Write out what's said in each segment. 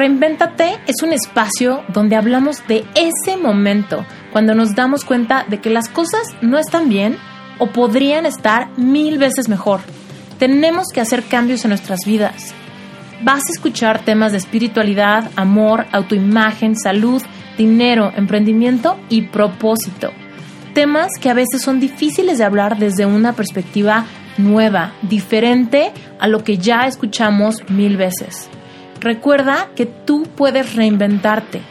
Reinvéntate es un espacio donde hablamos de ese momento, cuando nos damos cuenta de que las cosas no están bien o podrían estar mil veces mejor. Tenemos que hacer cambios en nuestras vidas. Vas a escuchar temas de espiritualidad, amor, autoimagen, salud, dinero, emprendimiento y propósito. Temas que a veces son difíciles de hablar desde una perspectiva nueva, diferente a lo que ya escuchamos mil veces. Recuerda que tú puedes reinventarte.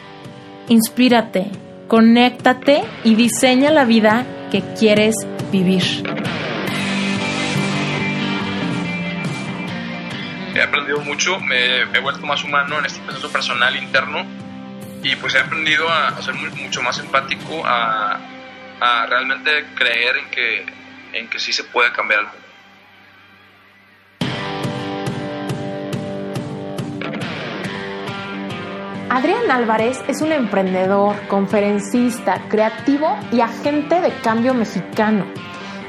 Inspírate, conéctate y diseña la vida que quieres vivir. He aprendido mucho, me he vuelto más humano en este proceso personal interno y pues he aprendido a, ser mucho más empático, a, realmente creer en que, en que sí se puede cambiar Adrián Álvarez es un emprendedor, conferencista, creativo y agente de cambio mexicano.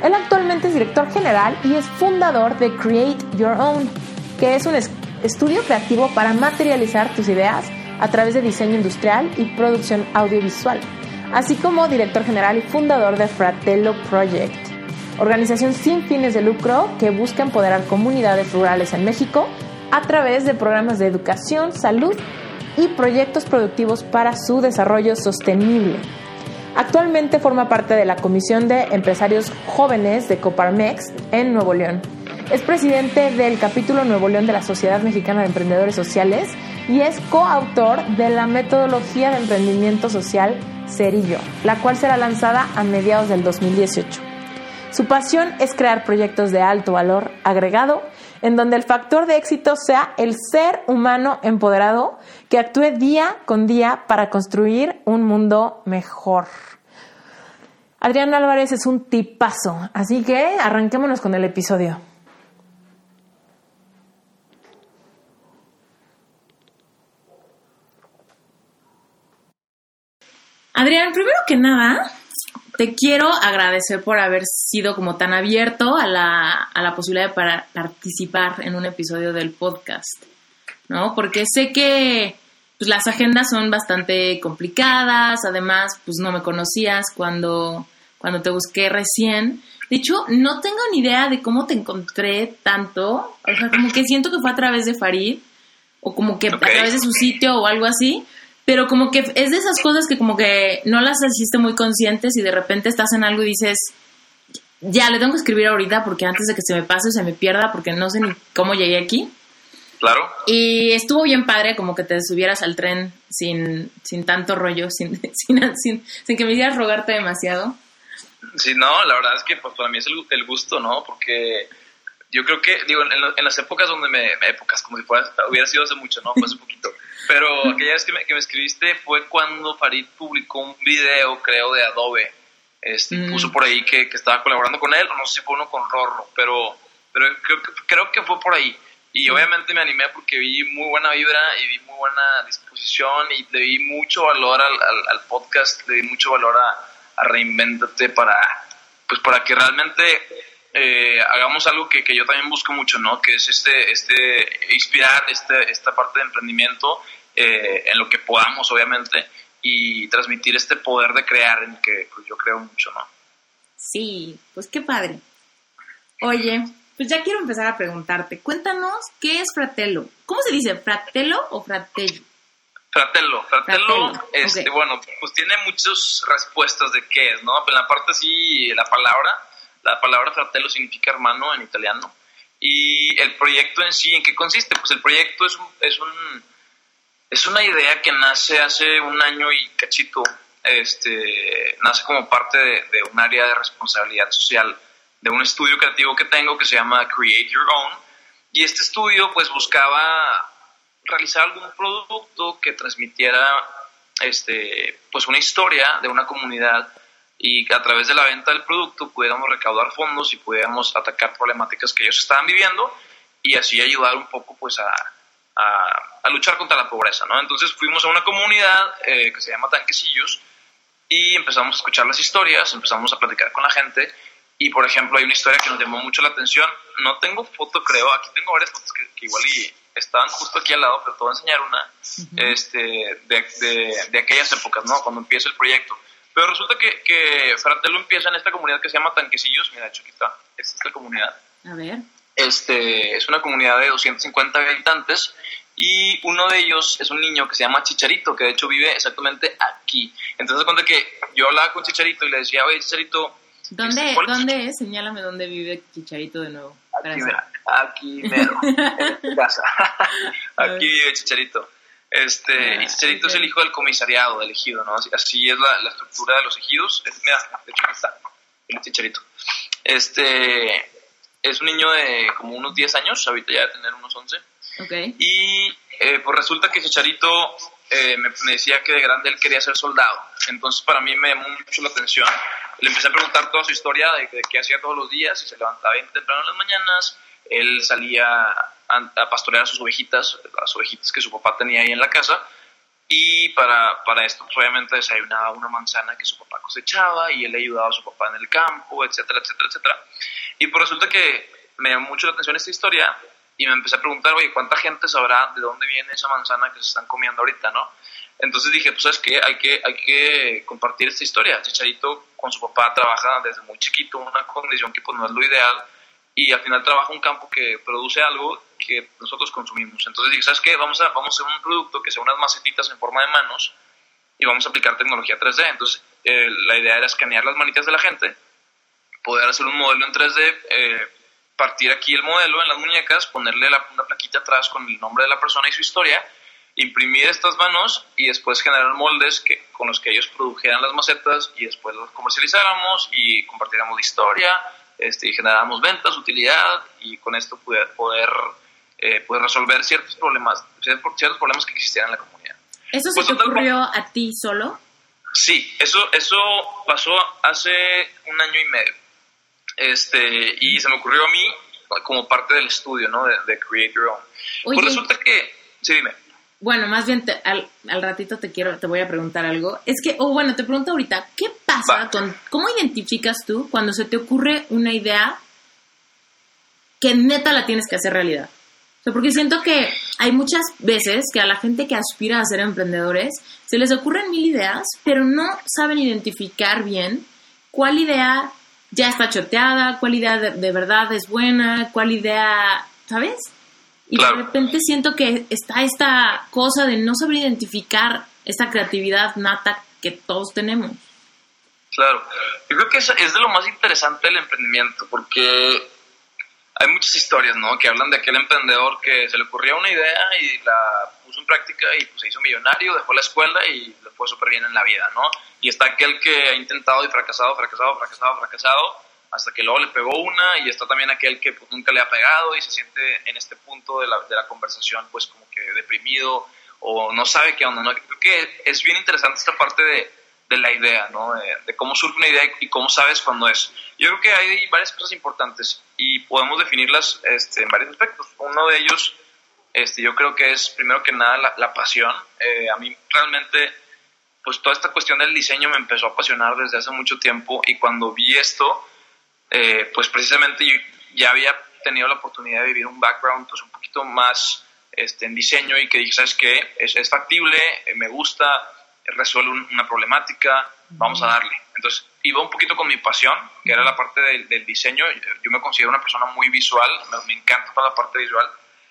Él actualmente es director general y es fundador de Create Your Own, que es un estudio creativo para materializar tus ideas a través de diseño industrial y producción audiovisual, así como director general y fundador de Fratello Project, organización sin fines de lucro que busca empoderar comunidades rurales en México a través de programas de educación, salud y proyectos productivos para su desarrollo sostenible. Actualmente forma parte de la Comisión de Empresarios Jóvenes de Coparmex en Nuevo León. Es presidente del capítulo Nuevo León de la Sociedad Mexicana de Emprendedores Sociales y es coautor de la metodología de emprendimiento social Cerillo, la cual será lanzada a mediados del 2018. Su pasión es crear proyectos de alto valor agregado en donde el factor de éxito sea el ser humano empoderado que actúe día con día para construir un mundo mejor. Adrián Álvarez es un tipazo, así que arranquémonos con el episodio. Adrián, primero que nada, te quiero agradecer por haber sido como tan abierto a la, a la posibilidad de para participar en un episodio del podcast, ¿no? Porque sé que pues, las agendas son bastante complicadas, además, pues no me conocías cuando, cuando te busqué recién. De hecho, no tengo ni idea de cómo te encontré tanto, o sea, como que siento que fue a través de Farid, o como que a través de su sitio o algo así, pero como que es de esas cosas que como que no las hiciste muy conscientes y de repente estás en algo y dices, ya le tengo que escribir ahorita porque antes de que se me pase o se me pierda porque no sé ni cómo llegué aquí. Claro. Y estuvo bien padre como que te subieras al tren sin, sin tanto rollo, sin, sin, sin, que me hicieras rogarte demasiado. Sí, no, la verdad es que pues, para mí es el, gusto, ¿no? Porque yo creo que, digo, en, las épocas donde me, épocas, como si fuera, hubiera sido hace mucho, ¿no? Fue hace poquito. Pero aquella vez que me, que me, escribiste fue cuando Farid publicó un video, creo, de Adobe. Este, mm. Puso por ahí que, que, estaba colaborando con él, no sé si fue uno con Rorro, pero, pero creo, que, creo que fue por ahí. Y mm. obviamente me animé porque vi muy buena vibra y vi muy buena disposición y le di mucho valor al, al, podcast, le di mucho valor a, a Reinventate para, pues para que realmente eh, hagamos algo que, que, yo también busco mucho, ¿no? Que es este, este, inspirar este, esta parte de emprendimiento eh, en lo que podamos, obviamente, y transmitir este poder de crear en que pues, yo creo mucho, ¿no? Sí, pues qué padre. Oye, pues ya quiero empezar a preguntarte, cuéntanos, ¿qué es Fratello? ¿Cómo se dice, Fratello o Fratello? Fratello, Fratello, este, bueno, pues tiene muchas respuestas de qué es, ¿no? En la parte sí, la palabra, la palabra fratello significa hermano en italiano. Y el proyecto en sí, ¿en qué consiste? Pues el proyecto es un, es un es una idea que nace hace un año y cachito, este, nace como parte de, un área de responsabilidad social de un estudio creativo que tengo que se llama Create Your Own. Y este estudio pues buscaba realizar algún producto que transmitiera este, pues una historia de una comunidad y a través de la venta del producto pudiéramos recaudar fondos y pudiéramos atacar problemáticas que ellos estaban viviendo y así ayudar un poco pues a, a, luchar contra la pobreza, ¿no? Entonces fuimos a una comunidad eh, que se llama Tanquecillos y empezamos a escuchar las historias, empezamos a platicar con la gente y, por ejemplo, hay una historia que nos llamó mucho la atención. No tengo foto, creo, aquí tengo varias fotos que, igual y estaban justo aquí al lado, pero te voy a enseñar una este, de, de, aquellas épocas, ¿no? Cuando empieza el proyecto. Pero resulta que, que Fratello empieza en esta comunidad que se llama Tanquecillos. Mira, de hecho, aquí está. Esta es la comunidad. A ver. Este, es una comunidad de 250 habitantes y uno de ellos es un niño que se llama Chicharito, que de hecho vive exactamente aquí. Entonces, cuenta que yo hablaba con Chicharito y le decía, oye, Chicharito... ¿Dónde, este, ¿dónde es? Señálame dónde vive Chicharito de nuevo. Aquí, mira, aquí mero, en casa. aquí vive Chicharito. Este, y ah, Chicharito es el hijo del comisariado, del ejido, ¿no? Así, es la, la, estructura de los ejidos. mira, de hecho aquí está, el Chicharito. Este, es un niño de como unos 10 años, ahorita ya debe tener unos 11. Okay. Y eh, pues resulta que Chicharito eh, me, decía que de grande él quería ser soldado. Entonces para mí me llamó mucho la atención. Le empecé a preguntar toda su historia de, qué hacía todos los días y se levantaba bien temprano en las mañanas. Él salía a, pastorear a sus ovejitas, las ovejitas que su papá tenía ahí en la casa. Y para, para esto, pues obviamente desayunaba una manzana que su papá cosechaba y él ayudaba a su papá en el campo, etcétera, etcétera, etcétera. Y pues resulta que me llamó mucho la atención esta historia y me empecé a preguntar, oye, ¿cuánta gente sabrá de dónde viene esa manzana que se están comiendo ahorita, no? Entonces dije, pues, ¿sabes qué? Hay que, hay que compartir esta historia. Chicharito con su papá trabaja desde muy chiquito, una condición que pues no es lo ideal, y al final trabaja un campo que produce algo que nosotros consumimos. Entonces dije, ¿sabes qué? Vamos a, vamos a hacer un producto que sea unas macetitas en forma de manos y vamos a aplicar tecnología 3D. Entonces eh, la idea era escanear las manitas de la gente poder hacer un modelo en 3D, eh, partir aquí el modelo en las muñecas, ponerle la, una plaquita atrás con el nombre de la persona y su historia, imprimir estas manos y después generar moldes que, con los que ellos produjeran las macetas y después los comercializáramos y compartiéramos la historia este, y generáramos ventas, utilidad y con esto poder, poder, eh, poder resolver ciertos problemas, ciertos problemas que existían en la comunidad. ¿Eso se pues, te ocurrió a ti solo? Sí, eso, eso pasó hace un año y medio. Este, y se me ocurrió a mí como parte del estudio, ¿no? De, Create Your Own. pues resulta que, sí, dime. Bueno, más bien al, al, ratito te quiero, te voy a preguntar algo. Es que, o bueno, te pregunto ahorita, ¿qué pasa con, cómo identificas tú cuando se te ocurre una idea que neta la tienes que hacer realidad? O sea, porque siento que hay muchas veces que a la gente que aspira a ser emprendedores se les ocurren mil ideas, pero no saben identificar bien cuál idea ya está choteada, cuál idea de, verdad es buena, cuál idea, ¿sabes? Y de repente siento que está esta cosa de no saber identificar esta creatividad nata que todos tenemos. Claro, yo creo que es, es de lo más interesante del emprendimiento, porque hay muchas historias, ¿no? Que hablan de aquel emprendedor que se le ocurrió una idea y la puso en práctica y pues, se hizo millonario, dejó la escuela y le fue súper bien en la vida, ¿no? Y está aquel que ha intentado y fracasado, fracasado, fracasado, fracasado, hasta que luego le pegó una y está también aquel que pues, nunca le ha pegado y se siente en este punto de la, de la conversación pues como que deprimido o no sabe qué onda, ¿no? Creo que es bien interesante esta parte de de la idea, ¿no? De, cómo surge una idea y cómo sabes cuándo es. Yo creo que hay varias cosas importantes y podemos definirlas este, en varios aspectos. Uno de ellos, este, yo creo que es primero que nada la, pasión. Eh, a mí realmente, pues toda esta cuestión del diseño me empezó a apasionar desde hace mucho tiempo y cuando vi esto, eh, pues precisamente yo ya había tenido la oportunidad de vivir un background pues un poquito más este, en diseño y que dije, ¿sabes qué? Es, es factible, eh, me gusta, resuelve una problemática, vamos a darle. Entonces, iba un poquito con mi pasión, que era la parte del, diseño. Yo me considero una persona muy visual, me, encanta toda la parte visual.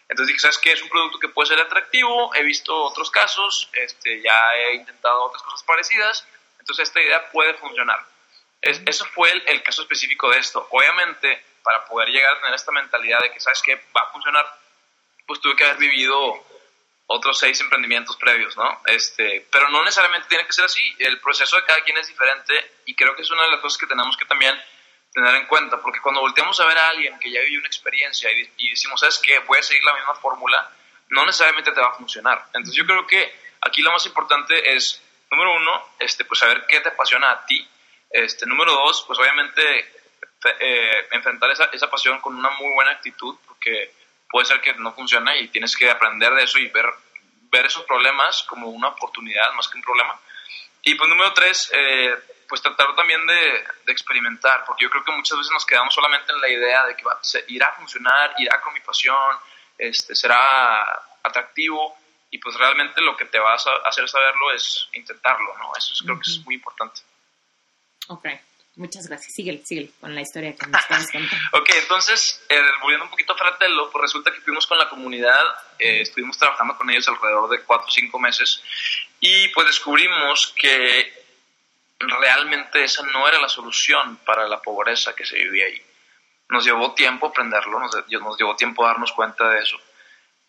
Entonces dije, ¿sabes qué? Es un producto que puede ser atractivo, he visto otros casos, este, ya he intentado otras cosas parecidas, entonces esta idea puede funcionar. Es, eso fue el, el, caso específico de esto. Obviamente, para poder llegar a tener esta mentalidad de que, ¿sabes qué? Va a funcionar, pues tuve que haber vivido otros seis emprendimientos previos, ¿no? Este, pero no necesariamente tiene que ser así. El proceso de cada quien es diferente y creo que es una de las cosas que tenemos que también tener en cuenta, porque cuando volteamos a ver a alguien que ya vivió una experiencia y, decimos, ¿sabes qué? Voy a seguir la misma fórmula, no necesariamente te va a funcionar. Entonces yo creo que aquí lo más importante es, número uno, este, pues saber qué te apasiona a ti. Este, número dos, pues obviamente eh, enfrentar esa, esa pasión con una muy buena actitud, porque puede ser que no funcione y tienes que aprender de eso y ver, ver esos problemas como una oportunidad más que un problema. Y pues número tres, eh, pues tratar también de, de, experimentar, porque yo creo que muchas veces nos quedamos solamente en la idea de que va, irá a funcionar, irá con mi pasión, este, será atractivo y pues realmente lo que te vas a hacer saberlo es intentarlo, ¿no? Eso creo que es muy importante. Ok, muchas gracias. Sigue, sigue con la historia que nos estás contando. ok, entonces, eh, volviendo un poquito a Fratello, pues resulta que fuimos con la comunidad, eh, estuvimos trabajando con ellos alrededor de cuatro o cinco meses y pues descubrimos que realmente esa no era la solución para la pobreza que se vivía ahí. Nos llevó tiempo aprenderlo, nos, nos llevó tiempo darnos cuenta de eso.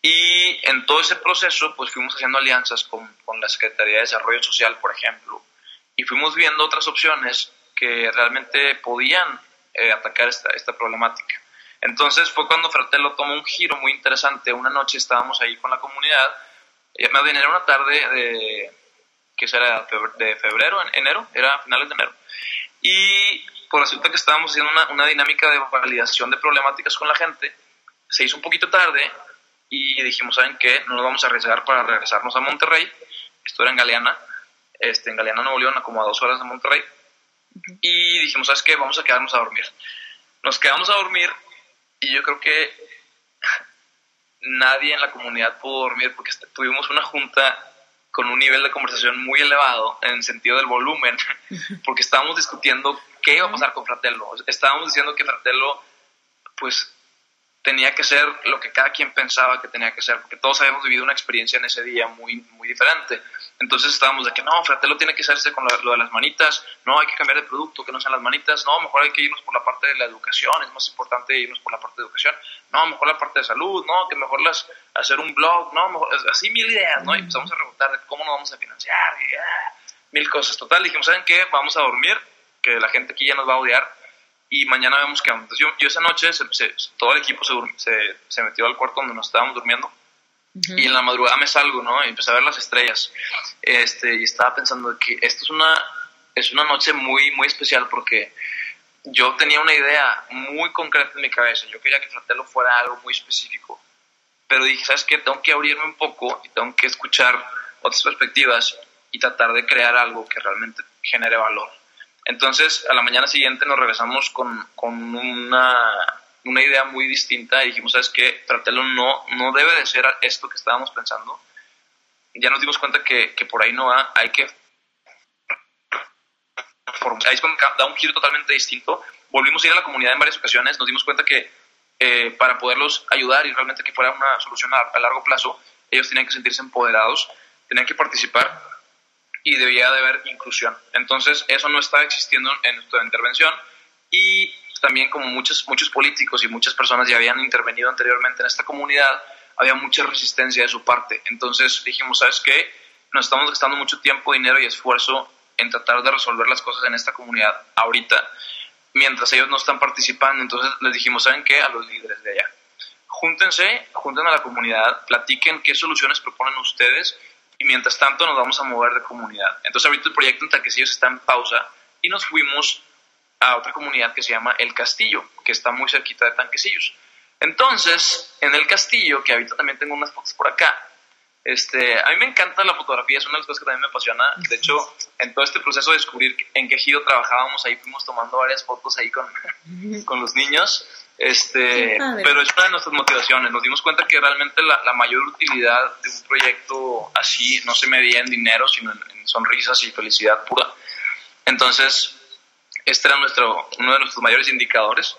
Y en todo ese proceso, pues fuimos haciendo alianzas con, con la Secretaría de Desarrollo Social, por ejemplo, y fuimos viendo otras opciones que realmente podían eh, atacar esta, esta problemática. Entonces fue cuando Fratello tomó un giro muy interesante. Una noche estábamos ahí con la comunidad, eh, me era una tarde de, que era de febrero, enero, era finales de enero, y por resulta que estábamos haciendo una, una dinámica de validación de problemáticas con la gente, se hizo un poquito tarde y dijimos, ¿saben qué? No nos vamos a arriesgar para regresarnos a Monterrey, esto era en Galeana, este, en Galeana, Nuevo León, a como a dos horas de Monterrey, y dijimos, ¿sabes qué? Vamos a quedarnos a dormir. Nos quedamos a dormir y yo creo que nadie en la comunidad pudo dormir porque tuvimos una junta con un nivel de conversación muy elevado en el sentido del volumen, porque estábamos discutiendo qué iba a pasar con Fratello. Estábamos diciendo que Fratello, pues tenía que ser lo que cada quien pensaba que tenía que ser, porque todos habíamos vivido una experiencia en ese día muy, muy diferente. Entonces estábamos de que no, Fratello tiene que hacerse con lo de las manitas, no, hay que cambiar de producto, que no sean las manitas, no, mejor hay que irnos por la parte de la educación, es más importante irnos por la parte de educación, no, mejor la parte de salud, no, que mejor las, hacer un blog, no, así mil ideas, ¿no? Y empezamos a preguntar de cómo nos vamos a financiar, ah, mil cosas. Total, dijimos, ¿saben qué? Vamos a dormir, que la gente aquí ya nos va a odiar y mañana vemos qué Entonces yo, esa noche todo el equipo se, se, metió al cuarto donde nos estábamos durmiendo y en la madrugada me salgo, ¿no? Y empecé a ver las estrellas este, y estaba pensando que esto es una, es una noche muy, muy especial porque yo tenía una idea muy concreta en mi cabeza. Yo quería que Fratello fuera algo muy específico. Pero dije, ¿sabes qué? Tengo que abrirme un poco y tengo que escuchar otras perspectivas y tratar de crear algo que realmente genere valor. Entonces, a la mañana siguiente nos regresamos con, con una, una, idea muy distinta y dijimos, ¿sabes qué? Fratello no, no debe de ser esto que estábamos pensando. Ya nos dimos cuenta que, que por ahí no va, hay que... Ahí es cuando da un giro totalmente distinto. Volvimos a ir a la comunidad en varias ocasiones, nos dimos cuenta que eh, para poderlos ayudar y realmente que fuera una solución a, a largo plazo, ellos tenían que sentirse empoderados, tenían que participar y debía de haber inclusión. Entonces, eso no estaba existiendo en nuestra intervención y también como muchos, muchos políticos y muchas personas ya habían intervenido anteriormente en esta comunidad, había mucha resistencia de su parte. Entonces dijimos, ¿sabes qué? Nos estamos gastando mucho tiempo, dinero y esfuerzo en tratar de resolver las cosas en esta comunidad ahorita, mientras ellos no están participando. Entonces les dijimos, ¿saben qué? A los líderes de allá. Júntense, junten a la comunidad, platiquen qué soluciones proponen ustedes y mientras tanto nos vamos a mover de comunidad. Entonces ahorita el proyecto en Tanquecillos está en pausa y nos fuimos a otra comunidad que se llama El Castillo, que está muy cerquita de Tanquecillos. Entonces, en El Castillo, que ahorita también tengo unas fotos por acá, este, a mí me encanta la fotografía, es una de las cosas que también me apasiona. De hecho, en todo este proceso de descubrir en qué ejido trabajábamos, ahí fuimos tomando varias fotos ahí con, con los niños. Este, pero es una de nuestras motivaciones. Nos dimos cuenta que realmente la, la, mayor utilidad de un proyecto así no se medía en dinero, sino en, sonrisas y felicidad pura. Entonces, este era nuestro, uno de nuestros mayores indicadores.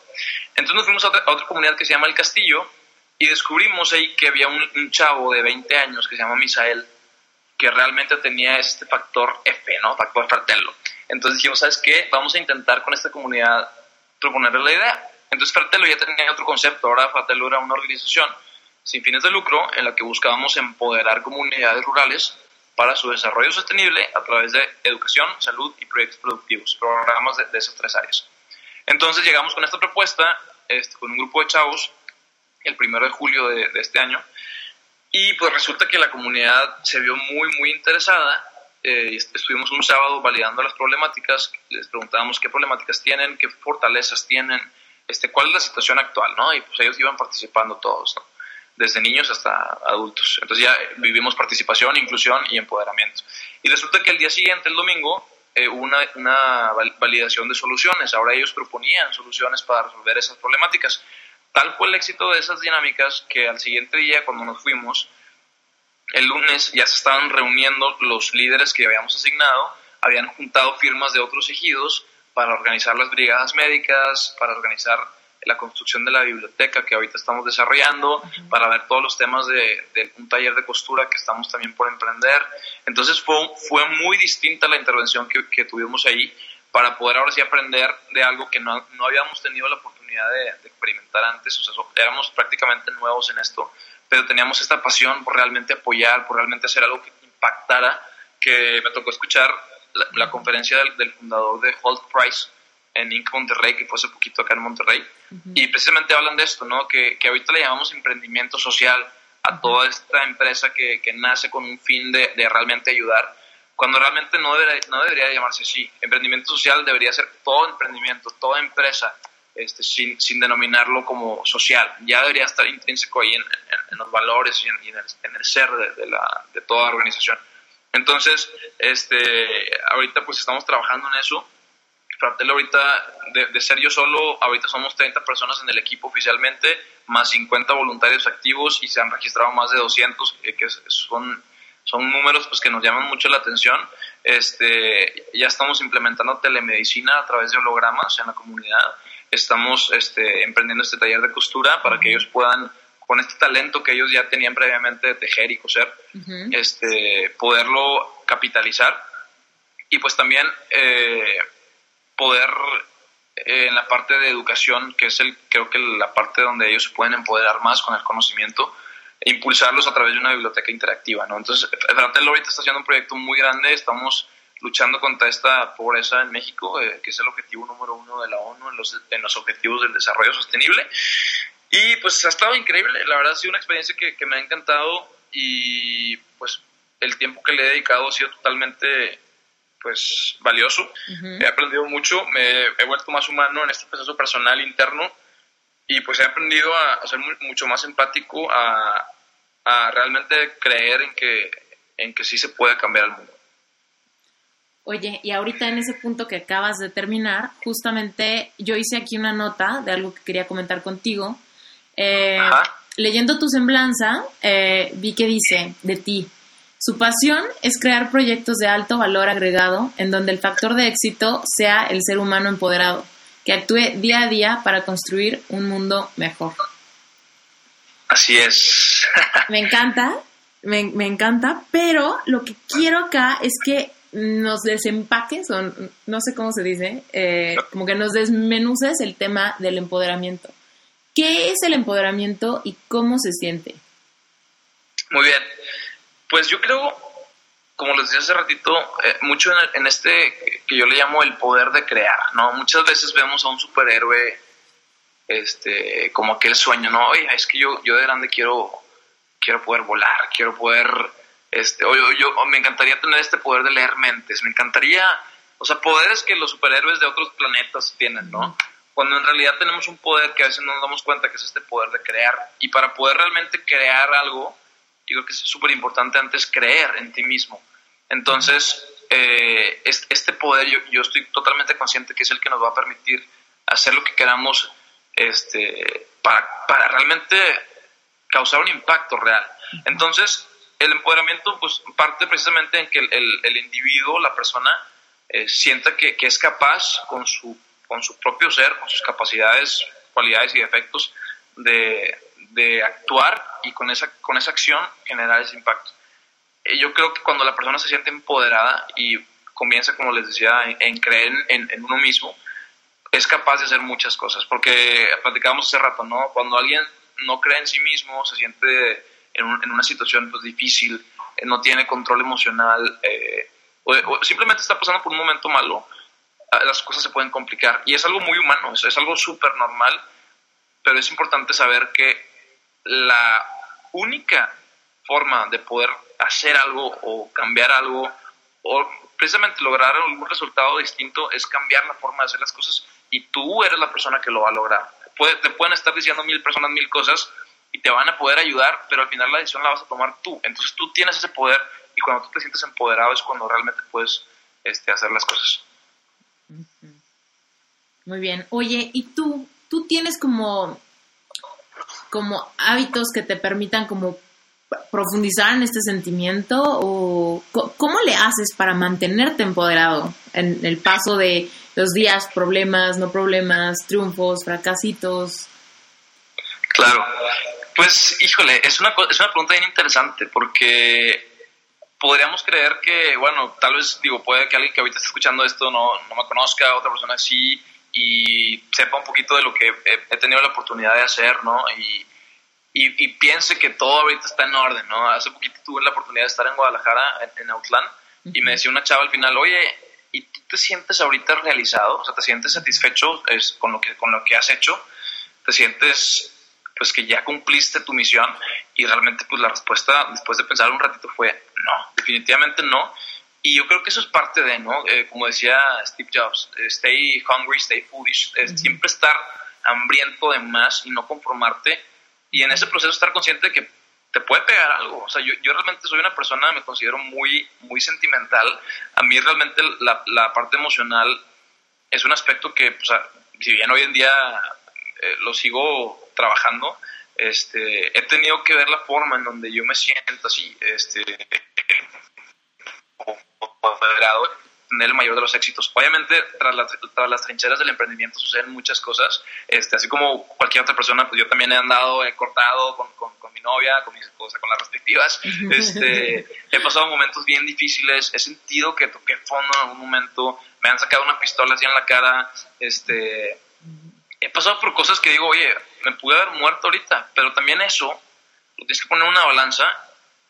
Entonces nos fuimos a otra, otra comunidad que se llama El Castillo y descubrimos ahí que había un, un, chavo de 20 años que se llama Misael que realmente tenía este factor F, ¿no? Factor fratello. Entonces dijimos, ¿sabes qué? Vamos a intentar con esta comunidad proponerle la idea entonces Fratello ya tenía otro concepto, ahora Fratello era una organización sin fines de lucro en la que buscábamos empoderar comunidades rurales para su desarrollo sostenible a través de educación, salud y proyectos productivos, programas de, esas tres áreas. Entonces llegamos con esta propuesta este, con un grupo de chavos el primero de julio de, este año y pues resulta que la comunidad se vio muy, muy interesada. Eh, estuvimos un sábado validando las problemáticas, les preguntábamos qué problemáticas tienen, qué fortalezas tienen, este, cuál es la situación actual, ¿no? Y pues ellos iban participando todos. Desde niños hasta adultos. Entonces ya vivimos participación, inclusión y empoderamiento. Y resulta que el día siguiente, el domingo, eh, una, una, validación de soluciones. Ahora ellos proponían soluciones para resolver esas problemáticas. Tal fue el éxito de esas dinámicas que al siguiente día, cuando nos fuimos, el lunes ya se estaban reuniendo los líderes que habíamos asignado, habían juntado firmas de otros ejidos para organizar las brigadas médicas, para organizar la construcción de la biblioteca que ahorita estamos desarrollando, para ver todos los temas de, un taller de costura que estamos también por emprender. Entonces fue, fue muy distinta la intervención que, tuvimos ahí para poder ahora sí aprender de algo que no, no habíamos tenido la oportunidad de, experimentar antes, o sea, éramos prácticamente nuevos en esto, pero teníamos esta pasión por realmente apoyar, por realmente hacer algo que impactara, que me tocó escuchar la, conferencia del, del fundador de Holt Price, en Inc. Monterrey, que fue hace poquito acá en Monterrey, y precisamente hablan de esto, ¿no? Que, que, ahorita le llamamos emprendimiento social a toda esta empresa que, que nace con un fin de, de, realmente ayudar, cuando realmente no debería, no debería llamarse así. Emprendimiento social debería ser todo emprendimiento, toda empresa, este, sin, sin denominarlo como social. Ya debería estar intrínseco ahí en, en, los valores y, en, en, el, en el, ser de, de, la, de toda organización. Entonces, este, ahorita pues estamos trabajando en eso Fratel ahorita, de, ser yo solo, ahorita somos 30 personas en el equipo oficialmente, más 50 voluntarios activos y se han registrado más de 200, eh, que son, son números pues, que nos llaman mucho la atención. Este, ya estamos implementando telemedicina a través de hologramas en la comunidad. Estamos este, emprendiendo este taller de costura para que ellos puedan con este talento que ellos ya tenían previamente de tejer y coser, este, poderlo capitalizar. Y pues también eh, poder eh, en la parte de educación, que es el, creo que la parte donde ellos se pueden empoderar más con el conocimiento, e impulsarlos a través de una biblioteca interactiva, ¿no? Entonces, Fratel ahorita está haciendo un proyecto muy grande, estamos luchando contra esta pobreza en México, eh, que es el objetivo número uno de la ONU en los, en los objetivos del desarrollo sostenible. Y pues ha estado increíble, la verdad ha sido una experiencia que, que me ha encantado y pues el tiempo que le he dedicado ha sido totalmente pues valioso. He aprendido mucho, me he vuelto más humano en este proceso personal interno y pues he aprendido a, ser mucho más empático, a, a, realmente creer en que, en que sí se puede cambiar el mundo. Oye, y ahorita en ese punto que acabas de terminar, justamente yo hice aquí una nota de algo que quería comentar contigo. Eh, leyendo tu semblanza, eh, vi que dice de ti, su pasión es crear proyectos de alto valor agregado en donde el factor de éxito sea el ser humano empoderado, que actúe día a día para construir un mundo mejor. Así es. me encanta, me, encanta, pero lo que quiero acá es que nos desempaques, o no sé cómo se dice, eh, como que nos desmenuces el tema del empoderamiento. ¿Qué es el empoderamiento y cómo se siente? Muy bien. Pues yo creo, como les decía hace ratito, eh, mucho en, este que yo le llamo el poder de crear, ¿no? Muchas veces vemos a un superhéroe este, como aquel sueño, ¿no? Oye, es que yo, yo de grande quiero, quiero poder volar, quiero poder, este, o yo, me encantaría tener este poder de leer mentes, me encantaría, o sea, poderes que los superhéroes de otros planetas tienen, ¿no? Cuando en realidad tenemos un poder que a veces no nos damos cuenta que es este poder de crear. Y para poder realmente crear algo, digo que es súper importante antes creer en ti mismo. Entonces, eh, este poder yo, estoy totalmente consciente que es el que nos va a permitir hacer lo que queramos este, para, para realmente causar un impacto real. Entonces, el empoderamiento pues, parte precisamente en que el, el, individuo, la persona, eh, sienta que, que, es capaz con su, con su propio ser, con sus capacidades, cualidades y defectos, de, de actuar y con esa, con esa acción generar ese impacto. Eh, yo creo que cuando la persona se siente empoderada y comienza, como les decía, en, creer en, uno mismo, es capaz de hacer muchas cosas. Porque platicábamos hace rato, ¿no? Cuando alguien no cree en sí mismo, se siente en, una situación pues, difícil, eh, no tiene control emocional, eh, o, simplemente está pasando por un momento malo, las cosas se pueden complicar. Y es algo muy humano, es algo súper normal, pero es importante saber que la única forma de poder hacer algo o cambiar algo o precisamente lograr algún resultado distinto es cambiar la forma de hacer las cosas y tú eres la persona que lo va a lograr. te pueden estar diciendo mil personas mil cosas y te van a poder ayudar, pero al final la decisión la vas a tomar tú. Entonces tú tienes ese poder y cuando tú te sientes empoderado es cuando realmente puedes este, hacer las cosas. Muy bien. Oye, ¿y tú? ¿Tú tienes como como hábitos que te permitan como profundizar en este sentimiento o cómo le haces para mantenerte empoderado en el paso de los días, problemas, no problemas, triunfos, fracasitos? Claro, pues híjole, es una, es una pregunta bien interesante porque podríamos creer que, bueno, tal vez, digo, puede que alguien que ahorita esté escuchando esto no, no me conozca, otra persona sí, y sepa un poquito de lo que he, tenido la oportunidad de hacer, ¿no? Y, y, piense que todo ahorita está en orden, ¿no? Hace poquito tuve la oportunidad de estar en Guadalajara, en, Outland, y me decía una chava al final, oye, ¿y tú te sientes ahorita realizado? O sea, ¿te sientes satisfecho es, con, lo que, con lo que has hecho? ¿Te sientes pues que ya cumpliste tu misión? Y realmente pues la respuesta después de pensar un ratito fue no, definitivamente no. Y yo creo que eso es parte de, ¿no? Eh, como decía Steve Jobs, eh, stay hungry, stay foolish, siempre estar hambriento de más y no conformarte y en ese proceso estar consciente de que te puede pegar algo. O sea, yo, yo realmente soy una persona, me considero muy, muy sentimental. A mí realmente la, la parte emocional es un aspecto que, o sea, si bien hoy en día eh, lo sigo trabajando, este, he tenido que ver la forma en donde yo me siento así, este, tener el mayor de los éxitos. Obviamente, tras las, tras las trincheras del emprendimiento suceden muchas cosas, este, así como cualquier otra persona, pues yo también he andado, he cortado con, con, mi novia, con mi esposa, con las respectivas, este, he pasado momentos bien difíciles, he sentido que toqué fondo en algún momento, me han sacado una pistola así en la cara, este, he pasado por cosas que digo, oye, me pude haber muerto ahorita, pero también eso lo tienes que poner en una balanza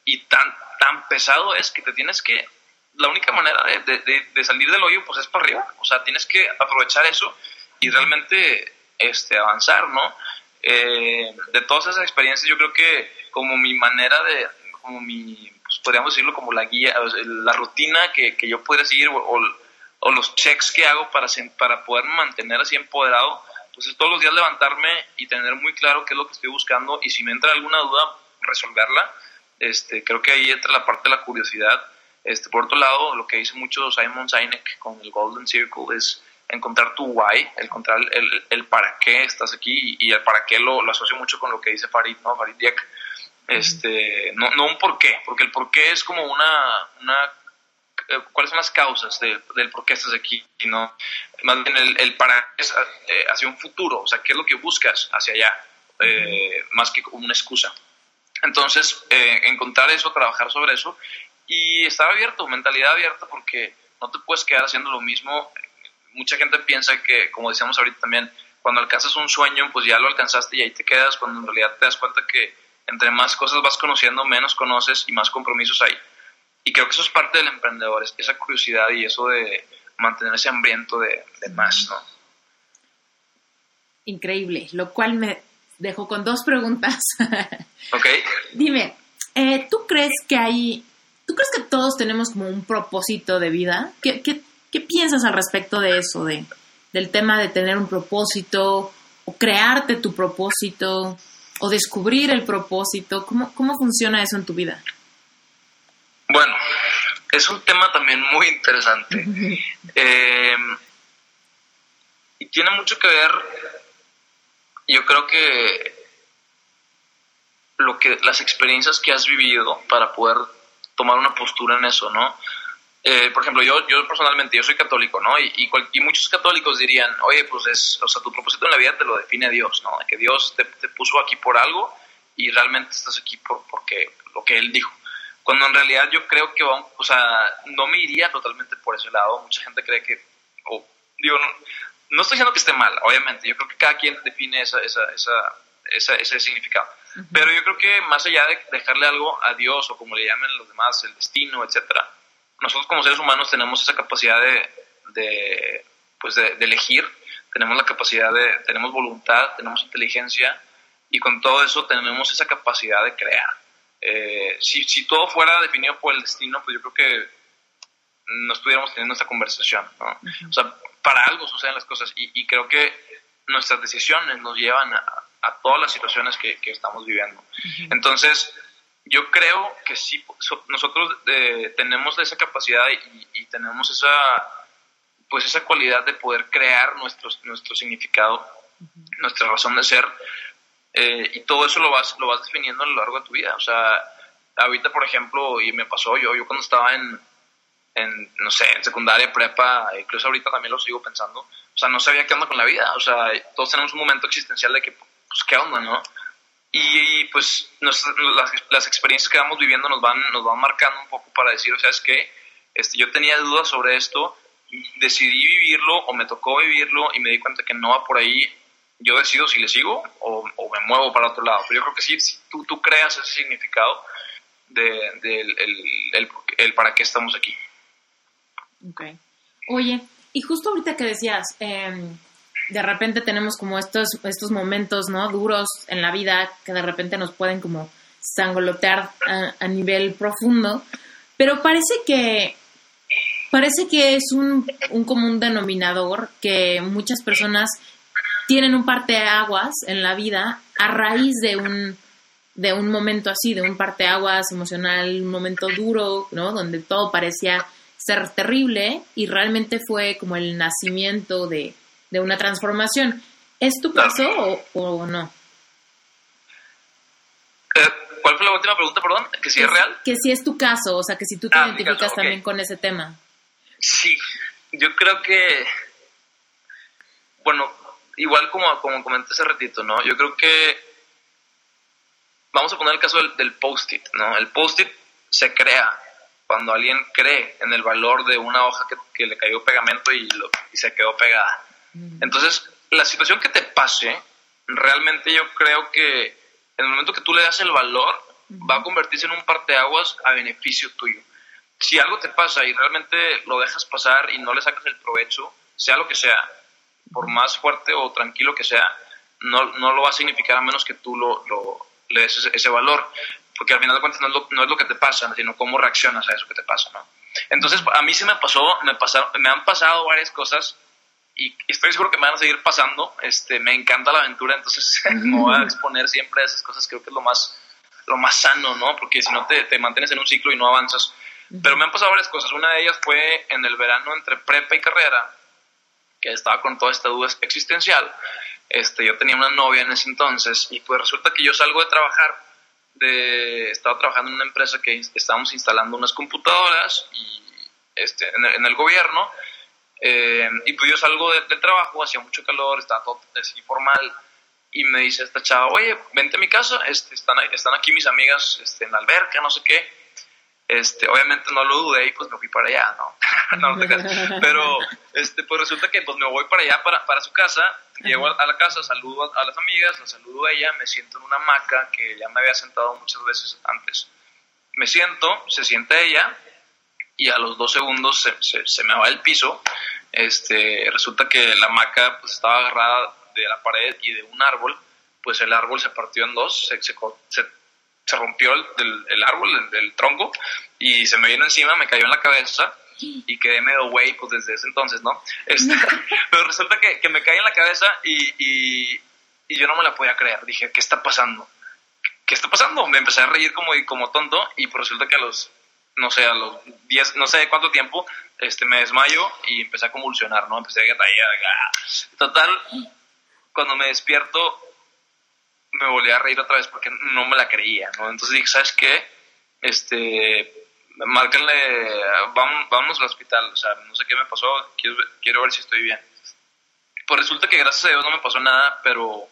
y tan, tan pesado es que te tienes que la única manera de, de, salir del hoyo pues es para arriba. O sea, tienes que aprovechar eso y realmente este, avanzar, ¿no? Eh, de todas esas experiencias yo creo que como mi manera de, como mi, pues, podríamos decirlo como la guía, la rutina que, que yo podría seguir o, o, los checks que hago para, para poder mantener así empoderado, pues es todos los días levantarme y tener muy claro qué es lo que estoy buscando y si me entra alguna duda, resolverla. Este, creo que ahí entra la parte de la curiosidad este, por otro lado, lo que dice mucho Simon Sinek con el Golden Circle es encontrar tu why, encontrar el, el para qué estás aquí y, el para qué lo, lo, asocio mucho con lo que dice Farid, ¿no? Farid Diek. Este, no, no un por qué, porque el por qué es como una, una cuáles son las causas del por qué estás aquí, ¿no? Más bien el, el para es eh, hacia un futuro, o sea, qué es lo que buscas hacia allá, eh, más que una excusa. Entonces, encontrar eso, trabajar sobre eso y estar abierto, mentalidad abierta, porque no te puedes quedar haciendo lo mismo. Mucha gente piensa que, como decíamos ahorita también, cuando alcanzas un sueño, pues ya lo alcanzaste y ahí te quedas, cuando en realidad te das cuenta que entre más cosas vas conociendo, menos conoces y más compromisos hay. Y creo que eso es parte del emprendedor, esa curiosidad y eso de mantener ese hambriento de, más, ¿no? Increíble, lo cual me dejó con dos preguntas. ok. Dime, eh, ¿tú crees que hay ¿Tú crees que todos tenemos como un propósito de vida? ¿Qué, qué, piensas al respecto de eso, de, del tema de tener un propósito o crearte tu propósito o descubrir el propósito? ¿Cómo, cómo funciona eso en tu vida? Bueno, es un tema también muy interesante. Eh, y tiene mucho que ver, yo creo que lo que las experiencias que has vivido para poder tomar una postura en eso, ¿no? Eh, por ejemplo, yo, yo personalmente, yo soy católico, ¿no? Y, y, muchos católicos dirían, oye, pues es, o sea, tu propósito en la vida te lo define Dios, ¿no? Que Dios te, te puso aquí por algo y realmente estás aquí por porque lo que Él dijo. Cuando en realidad yo creo que, vamos, o sea, no me iría totalmente por ese lado. Mucha gente cree que, o digo, no, no estoy diciendo que esté mal, obviamente. Yo creo que cada quien define esa, esa, esa, ese significado. Pero yo creo que más allá de dejarle algo a Dios o como le llamen los demás, el destino, etcétera, nosotros como seres humanos tenemos esa capacidad de, de pues de, elegir, tenemos la capacidad de, tenemos voluntad, tenemos inteligencia y con todo eso tenemos esa capacidad de crear. Eh, si, si todo fuera definido por el destino, pues yo creo que no estuviéramos teniendo esta conversación, ¿no? O sea, para algo suceden las cosas y, y creo que nuestras decisiones nos llevan a, a todas las situaciones que, estamos viviendo. Entonces, yo creo que sí, nosotros eh, tenemos esa capacidad y, tenemos esa, pues esa cualidad de poder crear nuestro, nuestro significado, nuestra razón de ser, eh, y todo eso lo vas, lo vas definiendo a lo largo de tu vida. O sea, ahorita, por ejemplo, y me pasó yo, yo cuando estaba en, en, no sé, en secundaria, prepa, incluso ahorita también lo sigo pensando, o sea, no sabía qué onda con la vida, o sea, todos tenemos un momento existencial de que, pues, ¿qué onda, no? Y, pues las, las, experiencias que vamos viviendo nos van, nos van marcando un poco para decir, o sea, es que este, yo tenía dudas sobre esto, decidí vivirlo o me tocó vivirlo y me di cuenta que no va por ahí, yo decido si le sigo o, me muevo para otro lado. Pero yo creo que sí, si tú, creas ese significado de, el, el, para qué estamos aquí. Ok. Oye, y justo ahorita que decías, em, de repente tenemos como estos, estos momentos, ¿no? Duros en la vida que de repente nos pueden como sangolotear a, a nivel profundo, pero parece que parece que es un común denominador que muchas personas tienen un parteaguas en la vida a raíz de un, de un momento así, de un parteaguas emocional, un momento duro, ¿no? Donde todo parecía ser terrible y realmente fue como el nacimiento de, una transformación. ¿Es tu caso o, no? Eh, ¿Cuál fue la última pregunta, perdón? ¿Que si es real? Que si es tu caso, o sea, que si tú te ah, identificas también con ese tema. Sí, yo creo que, bueno, igual como, como comenté hace ratito, ¿no? Yo creo que vamos a poner el caso del, post-it, ¿no? El post-it se crea cuando alguien cree en el valor de una hoja que, le cayó pegamento y, y se quedó pegada. Entonces, la situación que te pase, realmente yo creo que en el momento que tú le das el valor, va a convertirse en un parteaguas a beneficio tuyo. Si algo te pasa y realmente lo dejas pasar y no le sacas el provecho, sea lo que sea, por más fuerte o tranquilo que sea, no, no lo va a significar a menos que tú lo, lo le des ese, valor, porque al final de cuentas no es, lo, no es lo que te pasa, sino cómo reaccionas a eso que te pasa, ¿no? Entonces, a mí se me pasó, me, pasaron, me han pasado varias cosas y estoy seguro que me van a seguir pasando. Este, me encanta la aventura, entonces me voy a exponer siempre a esas cosas, creo que es lo más, lo más sano, ¿no? Porque si no te, te mantienes en un ciclo y no avanzas. Pero me han pasado varias cosas. Una de ellas fue en el verano entre prepa y carrera que estaba con toda esta duda existencial. Este, yo tenía una novia en ese entonces y pues resulta que yo salgo de trabajar, de, estaba trabajando en una empresa que estábamos instalando unas computadoras y, este, en, el, gobierno eh, y pues yo salgo del de trabajo, hacía mucho calor, estaba todo así formal y me dice esta chava, oye, vente a mi casa, este, están, están aquí mis amigas este, en la alberca, no sé qué este, obviamente no lo dudé y pues me fui para allá, ¿no? no, Pero este, pues resulta que pues me voy para allá, para, para su casa, llego a la casa, saludo a, las amigas, la saludo a ella, me siento en una hamaca que ya me había sentado muchas veces antes. Me siento, se siente ella y a los dos segundos se, se, me va el piso. Este, resulta que la hamaca pues estaba agarrada de la pared y de un árbol, pues el árbol se partió en dos, se, se, se se rompió el, el, árbol, el, tronco, y se me vino encima, me cayó en la cabeza y quedé medio güey, pues desde ese entonces, ¿no? Este, pero resulta que, que, me cae en la cabeza y, y, yo no me la podía creer. Dije, ¿qué está pasando? ¿Qué está pasando? Me empecé a reír como, como tonto y pues resulta que a los, no sé, a los 10, no sé cuánto tiempo, este, me desmayo y empecé a convulsionar, ¿no? Empecé a reír. Total, cuando me despierto, me volví a reír otra vez porque no me la creía, ¿no? Entonces dije, ¿sabes qué? Este, márquenle, vamos, vamos al hospital, o sea, no sé qué me pasó, quiero, quiero ver si estoy bien. Pues resulta que gracias a Dios no me pasó nada, pero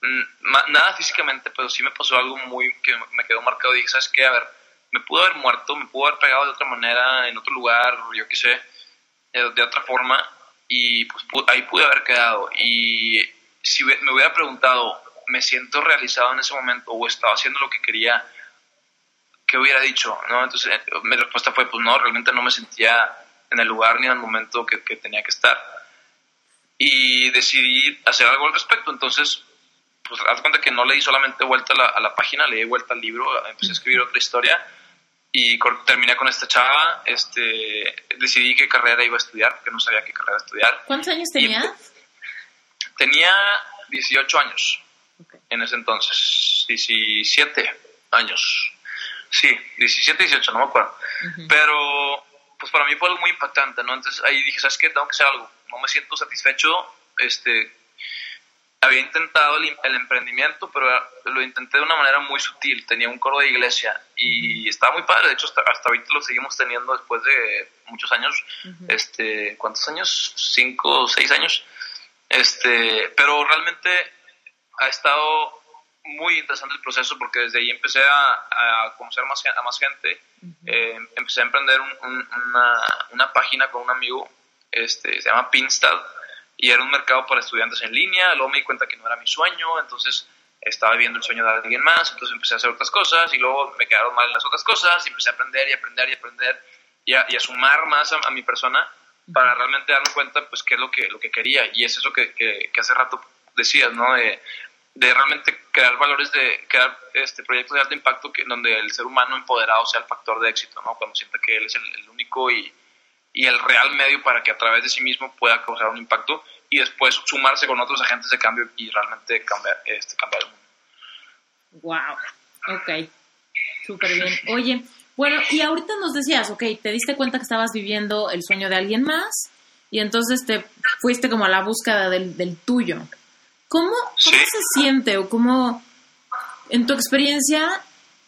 mm, nada físicamente, pero sí me pasó algo muy que me quedó marcado. Dije, ¿sabes qué? A ver, me pudo haber muerto, me pudo haber pegado de otra manera, en otro lugar, yo qué sé, de, otra forma, y pues ahí pude haber quedado. Y si me hubiera preguntado, ¿me siento realizado en ese momento o estaba haciendo lo que quería? ¿Qué hubiera dicho? ¿no? Entonces eh, mi respuesta fue, pues no, realmente no me sentía en el lugar ni en el momento que, tenía que estar. Y decidí hacer algo al respecto. Entonces, pues haz cuenta que no leí solamente vuelta a la, a la página, leí vuelta al libro, empecé a escribir otra historia y terminé con esta chava. Este, decidí qué carrera iba a estudiar, porque no sabía qué carrera estudiar. ¿Cuántos años tenías? Tenía 18 años en ese entonces, 17 años. Sí, 17, 18, no me acuerdo. Pero, pues para mí fue algo muy impactante, ¿no? Entonces ahí dije, ¿sabes qué? Tengo que hacer algo. No me siento satisfecho, este, había intentado el, emprendimiento, pero lo intenté de una manera muy sutil. Tenía un coro de iglesia y estaba muy padre. De hecho, hasta, ahorita lo seguimos teniendo después de muchos años. este, ¿Cuántos años? ¿Cinco o seis años? Este, pero realmente ha estado muy interesante el proceso porque desde ahí empecé a, conocer más, a más gente. Eh, empecé a emprender una, una, página con un amigo, este, se llama Pinstad y era un mercado para estudiantes en línea, luego me di cuenta que no era mi sueño, entonces estaba viendo el sueño de alguien más, entonces empecé a hacer otras cosas y luego me quedaron mal en las otras cosas y empecé a aprender y aprender y aprender y a, sumar más a, mi persona para realmente darme cuenta pues qué es lo que, lo que quería y es eso que, que, hace rato decías, ¿no? De, de, realmente crear valores, de crear este, proyectos de alto impacto que, donde el ser humano empoderado sea el factor de éxito, ¿no? Cuando siente que él es el único y y el real medio para que a través de sí mismo pueda causar un impacto y después sumarse con otros agentes de cambio y realmente cambiar, este, cambiar el mundo. Wow, ok, súper bien. Oye, bueno, y ahorita nos decías, ok, te diste cuenta que estabas viviendo el sueño de alguien más y entonces te fuiste como a la búsqueda del, del tuyo. ¿Cómo, ¿Cómo se siente o cómo, en tu experiencia,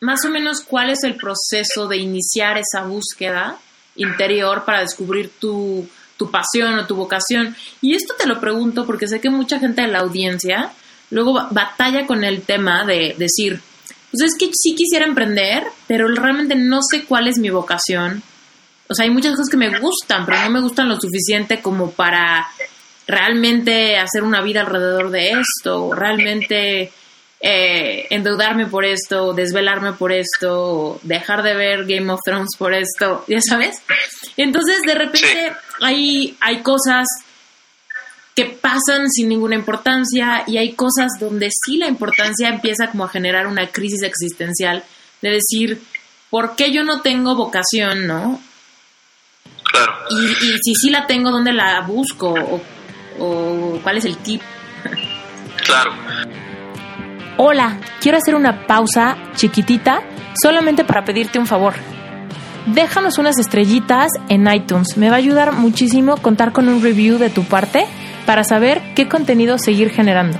más o menos cuál es el proceso de iniciar esa búsqueda? interior para descubrir tu, tu pasión o tu vocación. Y esto te lo pregunto porque sé que mucha gente de la audiencia luego batalla con el tema de decir, pues es que sí quisiera emprender, pero realmente no sé cuál es mi vocación. O sea, hay muchas cosas que me gustan, pero no me gustan lo suficiente como para realmente hacer una vida alrededor de esto, realmente eh, endeudarme por esto, desvelarme por esto, dejar de ver Game of Thrones por esto, ya sabes. Entonces, de repente hay, hay cosas que pasan sin ninguna importancia y hay cosas donde sí la importancia empieza como a generar una crisis existencial de decir, ¿por qué yo no tengo vocación, no? Claro. Y, y si sí la tengo, ¿dónde la busco? O, o cuál es el tip? Claro. Hola, quiero hacer una pausa chiquitita solamente para pedirte un favor. Déjanos unas estrellitas en iTunes. Me va a ayudar muchísimo contar con un review de tu parte para saber qué contenido seguir generando.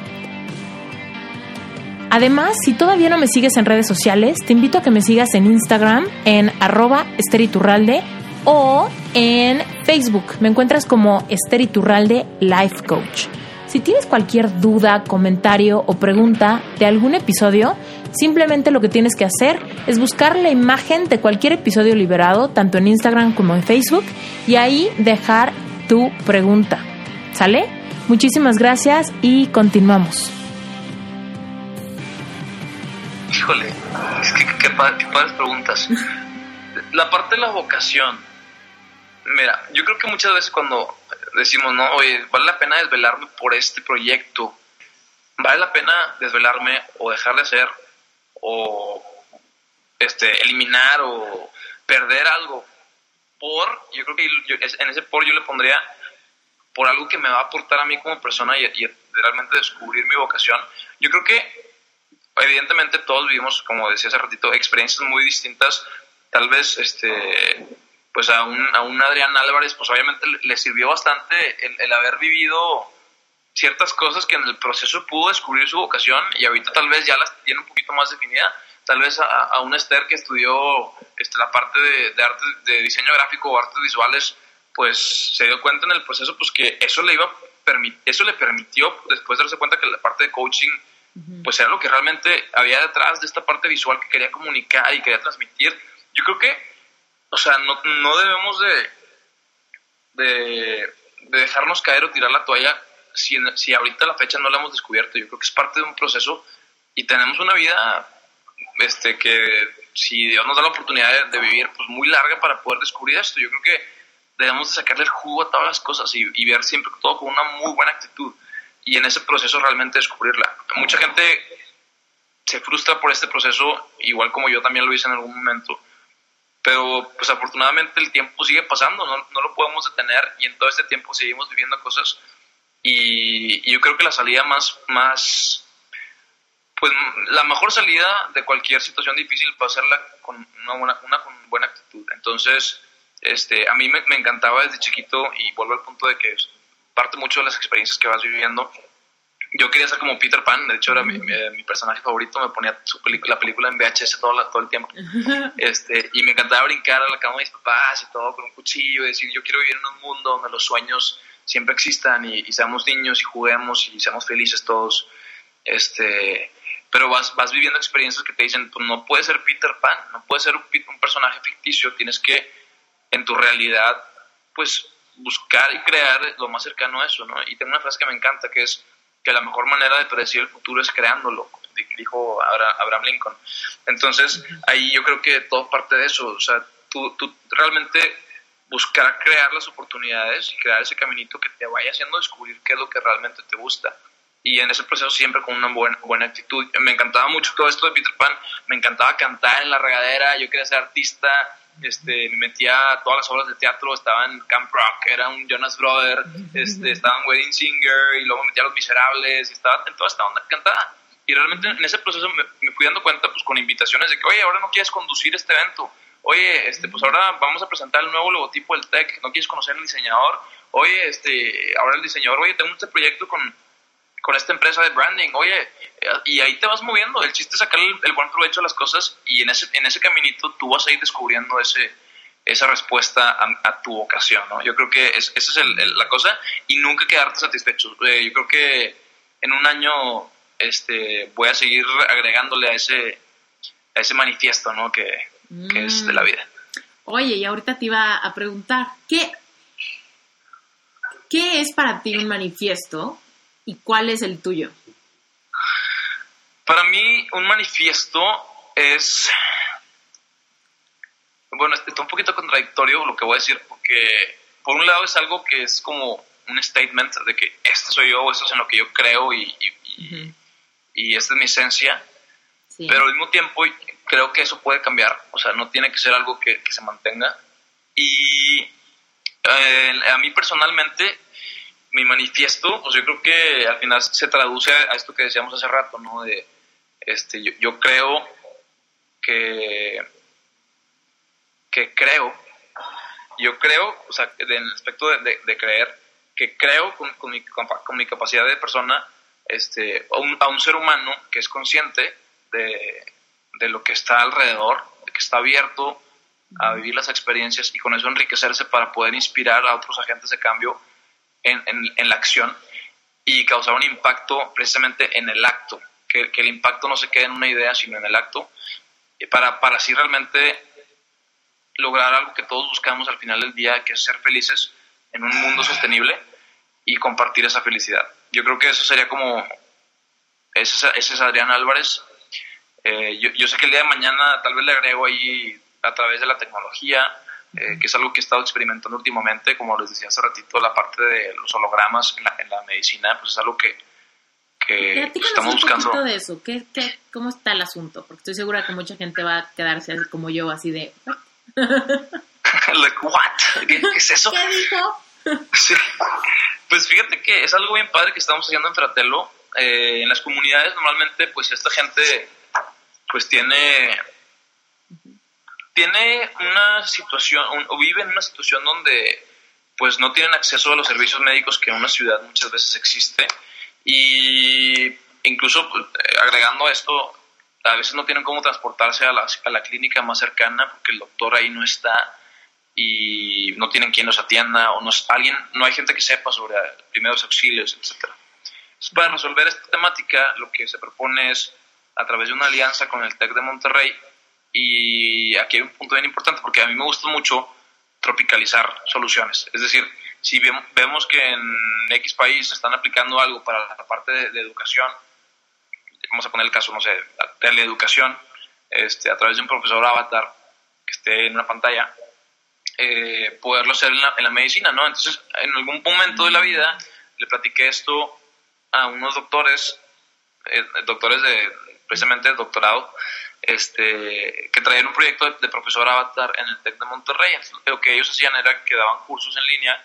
Además, si todavía no me sigues en redes sociales, te invito a que me sigas en Instagram en arroba esteriturralde o en Facebook. Me encuentras como Esteriturralde Life Coach. Si tienes cualquier duda, comentario o pregunta de algún episodio, simplemente lo que tienes que hacer es buscar la imagen de cualquier episodio liberado, tanto en Instagram como en Facebook, y ahí dejar tu pregunta. ¿Sale? Muchísimas gracias y continuamos. Híjole, es que qué, padres preguntas. La parte de la vocación. Mira, yo creo que muchas veces cuando decimos, no, oye, vale la pena desvelarme por este proyecto, vale la pena desvelarme o dejar de hacer o este, eliminar o perder algo por, yo creo que en ese por yo le pondría por algo que me va a aportar a mí como persona y, y realmente descubrir mi vocación. Yo creo que evidentemente todos vivimos, como decía hace ratito, experiencias muy distintas. Tal vez este, pues a un, a un Adrián Álvarez, pues obviamente le sirvió bastante el, haber vivido ciertas cosas que en el proceso pudo descubrir su vocación y ahorita tal vez ya las tiene un poquito más definida. Tal vez a, a un Esther que estudió este, la parte de, de, arte, de diseño gráfico o artes visuales, pues se dio cuenta en el proceso pues que eso le iba eso le permitió después darse cuenta que la parte de coaching pues era lo que realmente había detrás de esta parte visual que quería comunicar y quería transmitir. Yo creo que o sea, no, no debemos de, de, dejarnos caer o tirar la toalla si, si ahorita la fecha no la hemos descubierto. Yo creo que es parte de un proceso y tenemos una vida este, que si Dios nos da la oportunidad de, vivir, pues muy larga para poder descubrir esto. Yo creo que debemos de sacarle el jugo a todas las cosas y, y ver siempre todo con una muy buena actitud y en ese proceso realmente descubrirla. Mucha gente se frustra por este proceso, igual como yo también lo hice en algún momento pero pues afortunadamente el tiempo sigue pasando, no, no, lo podemos detener y en todo este tiempo seguimos viviendo cosas y, yo creo que la salida más, más, pues la mejor salida de cualquier situación difícil va a serla con una buena, una con buena actitud. Entonces, este, a mí me, me encantaba desde chiquito y vuelvo al punto de que parte mucho de las experiencias que vas viviendo yo quería ser como Peter Pan, de hecho era mi, mi, personaje favorito, me ponía su la película en VHS todo, todo el tiempo. Este, y me encantaba brincar a la cama de mis papás y todo con un cuchillo y decir, yo quiero vivir en un mundo donde los sueños siempre existan y, seamos niños y juguemos y seamos felices todos. Este, pero vas, vas viviendo experiencias que te dicen, pues no puedes ser Peter Pan, no puedes ser un, personaje ficticio, tienes que en tu realidad, pues buscar y crear lo más cercano a eso, ¿no? Y tengo una frase que me encanta que es que la mejor manera de predecir el futuro es creándolo, dijo Abraham Lincoln. Entonces, ahí yo creo que todo parte de eso, o sea, tú realmente buscar crear las oportunidades y crear ese caminito que te vaya haciendo descubrir qué es lo que realmente te gusta. Y en ese proceso siempre con una buena, buena actitud. Me encantaba mucho todo esto de Peter Pan, me encantaba cantar en la regadera, yo quería ser artista, este, me metía a todas las obras de teatro, estaba en Camp Rock, era un Jonas Brother, este, estaba en Wedding Singer y luego me metía a Los Miserables, y estaba en toda esta onda. Cantada. Y realmente en ese proceso me, me, fui dando cuenta pues con invitaciones de que, oye, ahora no quieres conducir este evento, oye, este, pues ahora vamos a presentar el nuevo logotipo del TEC, no quieres conocer al diseñador, oye, este, ahora el diseñador, oye, tengo este proyecto con con esta empresa de branding, oye, eh, y ahí te vas moviendo. El chiste es sacar el, buen provecho de las cosas y en ese, en ese caminito tú vas a ir descubriendo ese, esa respuesta a, tu vocación, ¿no? Yo creo que esa es la cosa y nunca quedarte satisfecho. Eh, yo creo que en un año este, voy a seguir agregándole a ese, a ese manifiesto, ¿no? Que, que es de la mm. vida. Oye, y ahorita te iba a preguntar, ¿qué, ¿qué es para ti un manifiesto ¿Y cuál es el tuyo? Para mí, un manifiesto es. Bueno, está un poquito contradictorio lo que voy a decir, porque por un lado es algo que es como un statement de que esto soy yo, esto es en lo que yo creo y, y, esta es mi esencia. Pero al mismo tiempo creo que eso puede cambiar, o sea, no tiene que ser algo que, se mantenga. Y eh, a mí personalmente mi manifiesto, pues yo creo que al final se traduce a esto que decíamos hace rato, ¿no? De, este, yo, creo que, que creo, yo creo, o sea, en el aspecto de, creer, que creo con, mi, con, mi, capacidad de persona este, a un ser humano que es consciente de, de lo que está alrededor, de que está abierto a vivir las experiencias y con eso enriquecerse para poder inspirar a otros agentes de cambio en, en, la acción y causar un impacto precisamente en el acto, que, que, el impacto no se quede en una idea, sino en el acto, para, para así realmente lograr algo que todos buscamos al final del día, que es ser felices en un mundo sostenible y compartir esa felicidad. Yo creo que eso sería como, ese, ese es Adrián Álvarez. Eh, yo, yo sé que el día de mañana tal vez le agrego ahí a través de la tecnología, eh, que es algo que he estado experimentando últimamente, como les decía hace ratito, la parte de los hologramas en la, en la medicina, pues es algo que, que estamos buscando. De eso? ¿Qué, qué, ¿Cómo está el asunto? Porque estoy segura que mucha gente va a quedarse así como yo, así de... like, what? ¿Qué, es eso? ¿Qué dijo? sí. Pues fíjate que es algo bien padre que estamos haciendo en Fratello. Eh, en las comunidades normalmente pues esta gente pues tiene tiene una situación, o vive en una situación donde pues no tienen acceso a los servicios médicos que en una ciudad muchas veces existe y incluso pues, eh, agregando esto, a veces no tienen cómo transportarse a la, a la clínica más cercana porque el doctor ahí no está y no tienen quien los atienda o no, alguien, no hay gente que sepa sobre primeros auxilios, etc. para resolver esta temática, lo que se propone es, a través de una alianza con el TEC de Monterrey, y aquí hay un punto bien importante porque a mí me gusta mucho tropicalizar soluciones. Es decir, si vemos que en X país están aplicando algo para la parte de, educación, vamos a poner el caso, no sé, de la educación, este, a través de un profesor avatar que esté en una pantalla, eh, poderlo hacer en la, en la, medicina, ¿no? Entonces, en algún momento de la vida le platiqué esto a unos doctores, eh, doctores de precisamente de doctorado, este, que traían un proyecto de, profesor avatar en el TEC de Monterrey. lo que ellos hacían era que daban cursos en línea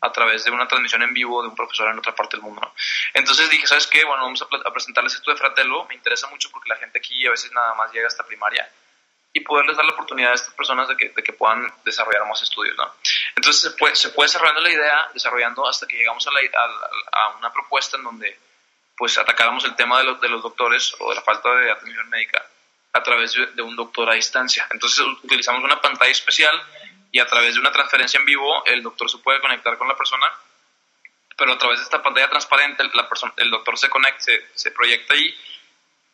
a través de una transmisión en vivo de un profesor en otra parte del mundo. Entonces dije, ¿sabes qué? Bueno, vamos a, presentarles esto de Fratello. Me interesa mucho porque la gente aquí a veces nada más llega hasta primaria y poderles dar la oportunidad a estas personas de que, de que puedan desarrollar más estudios, ¿no? Entonces se puede, se puede desarrollando la idea, desarrollando hasta que llegamos a, la, a, a una propuesta en donde pues atacáramos el tema de los, de los doctores o de la falta de atención médica a través de un doctor a distancia. Entonces utilizamos una pantalla especial y a través de una transferencia en vivo el doctor se puede conectar con la persona, pero a través de esta pantalla transparente la persona, el doctor se conecta, se, proyecta ahí,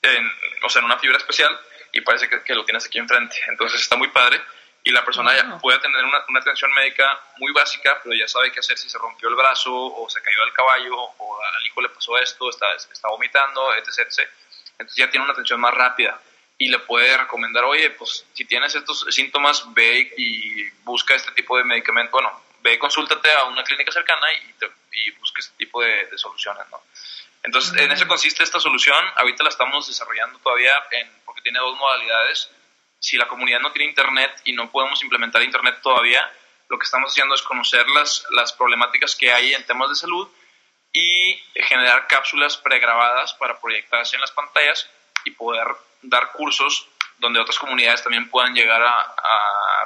en, o sea, en una fibra especial y parece que, lo tienes aquí enfrente. Entonces está muy padre y la persona ya puede tener una, una, atención médica muy básica, pero ya sabe qué hacer si se rompió el brazo o se cayó del caballo o al hijo le pasó esto, está, está vomitando, etc, etc. Entonces ya tiene una atención más rápida y le puede recomendar, oye, pues si tienes estos síntomas, ve y busca este tipo de medicamento, bueno, ve y consúltate a una clínica cercana y, y busca este tipo de, soluciones, ¿no? Entonces, en eso consiste esta solución, ahorita la estamos desarrollando todavía en, porque tiene dos modalidades. Si la comunidad no tiene internet y no podemos implementar internet todavía, lo que estamos haciendo es conocer las, las problemáticas que hay en temas de salud y generar cápsulas pregrabadas para proyectarse en las pantallas y poder dar cursos donde otras comunidades también puedan llegar a,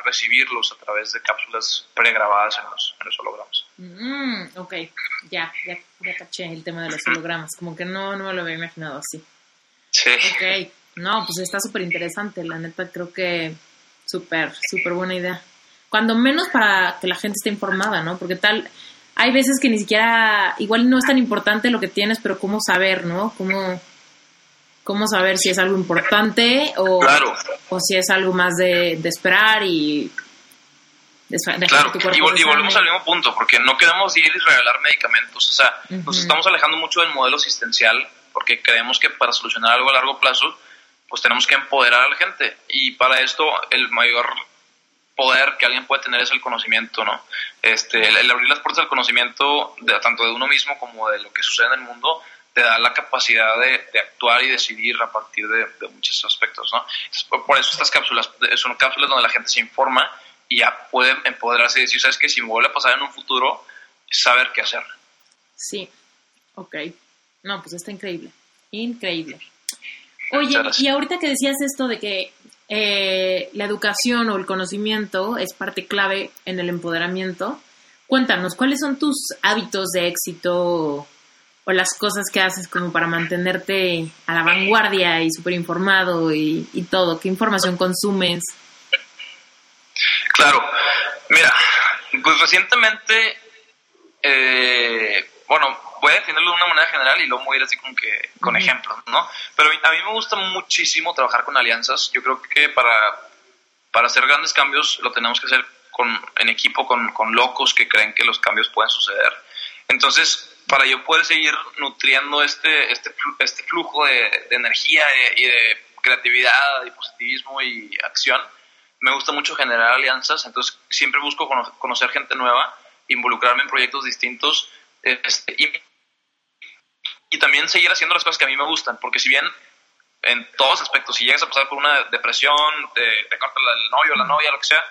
recibirlos a través de cápsulas pregrabadas en los, en los hologramas. Mm, ok, ya, ya, ya caché el tema de los hologramas, como que no, no me lo había imaginado así. Sí. Ok, no, pues está súper interesante, la neta creo que súper, súper buena idea. Cuando menos para que la gente esté informada, ¿no? Porque tal, hay veces que ni siquiera, igual no es tan importante lo que tienes, pero cómo saber, ¿no? Cómo cómo saber si es algo importante o, o si es algo más de, esperar y claro, y, volvemos al mismo punto, porque no queremos ir y regalar medicamentos, o sea, nos estamos alejando mucho del modelo asistencial, porque creemos que para solucionar algo a largo plazo, pues tenemos que empoderar a la gente, y para esto el mayor poder que alguien puede tener es el conocimiento, ¿no? Este, el, abrir las puertas al conocimiento, de, tanto de uno mismo como de lo que sucede en el mundo, te da la capacidad de, actuar y decidir a partir de, muchos aspectos, ¿no? por, eso estas cápsulas son cápsulas donde la gente se informa y ya puede empoderarse y decir, ¿sabes qué? Si me vuelve a pasar en un futuro, saber qué hacer. Sí, ok. No, pues está increíble, increíble. Oye, y ahorita que decías esto de que eh, la educación o el conocimiento es parte clave en el empoderamiento, cuéntanos, ¿cuáles son tus hábitos de éxito o las cosas que haces como para mantenerte a la vanguardia y súper informado y, todo? ¿Qué información consumes? Claro, mira, pues recientemente, eh, bueno, voy a definirlo de una manera general y luego voy a ir así como que con ejemplos, ¿no? Pero a mí me gusta muchísimo trabajar con alianzas. Yo creo que para, para hacer grandes cambios lo tenemos que hacer con, en equipo con, con locos que creen que los cambios pueden suceder. Entonces, para yo poder seguir nutriendo este, este, este flujo de, energía y de creatividad y positivismo y acción, me gusta mucho generar alianzas, entonces siempre busco conocer gente nueva, involucrarme en proyectos distintos este, y, también seguir haciendo las cosas que a mí me gustan, porque si bien en todos aspectos, si llegas a pasar por una depresión, te, te corta el novio, la novia, lo que sea,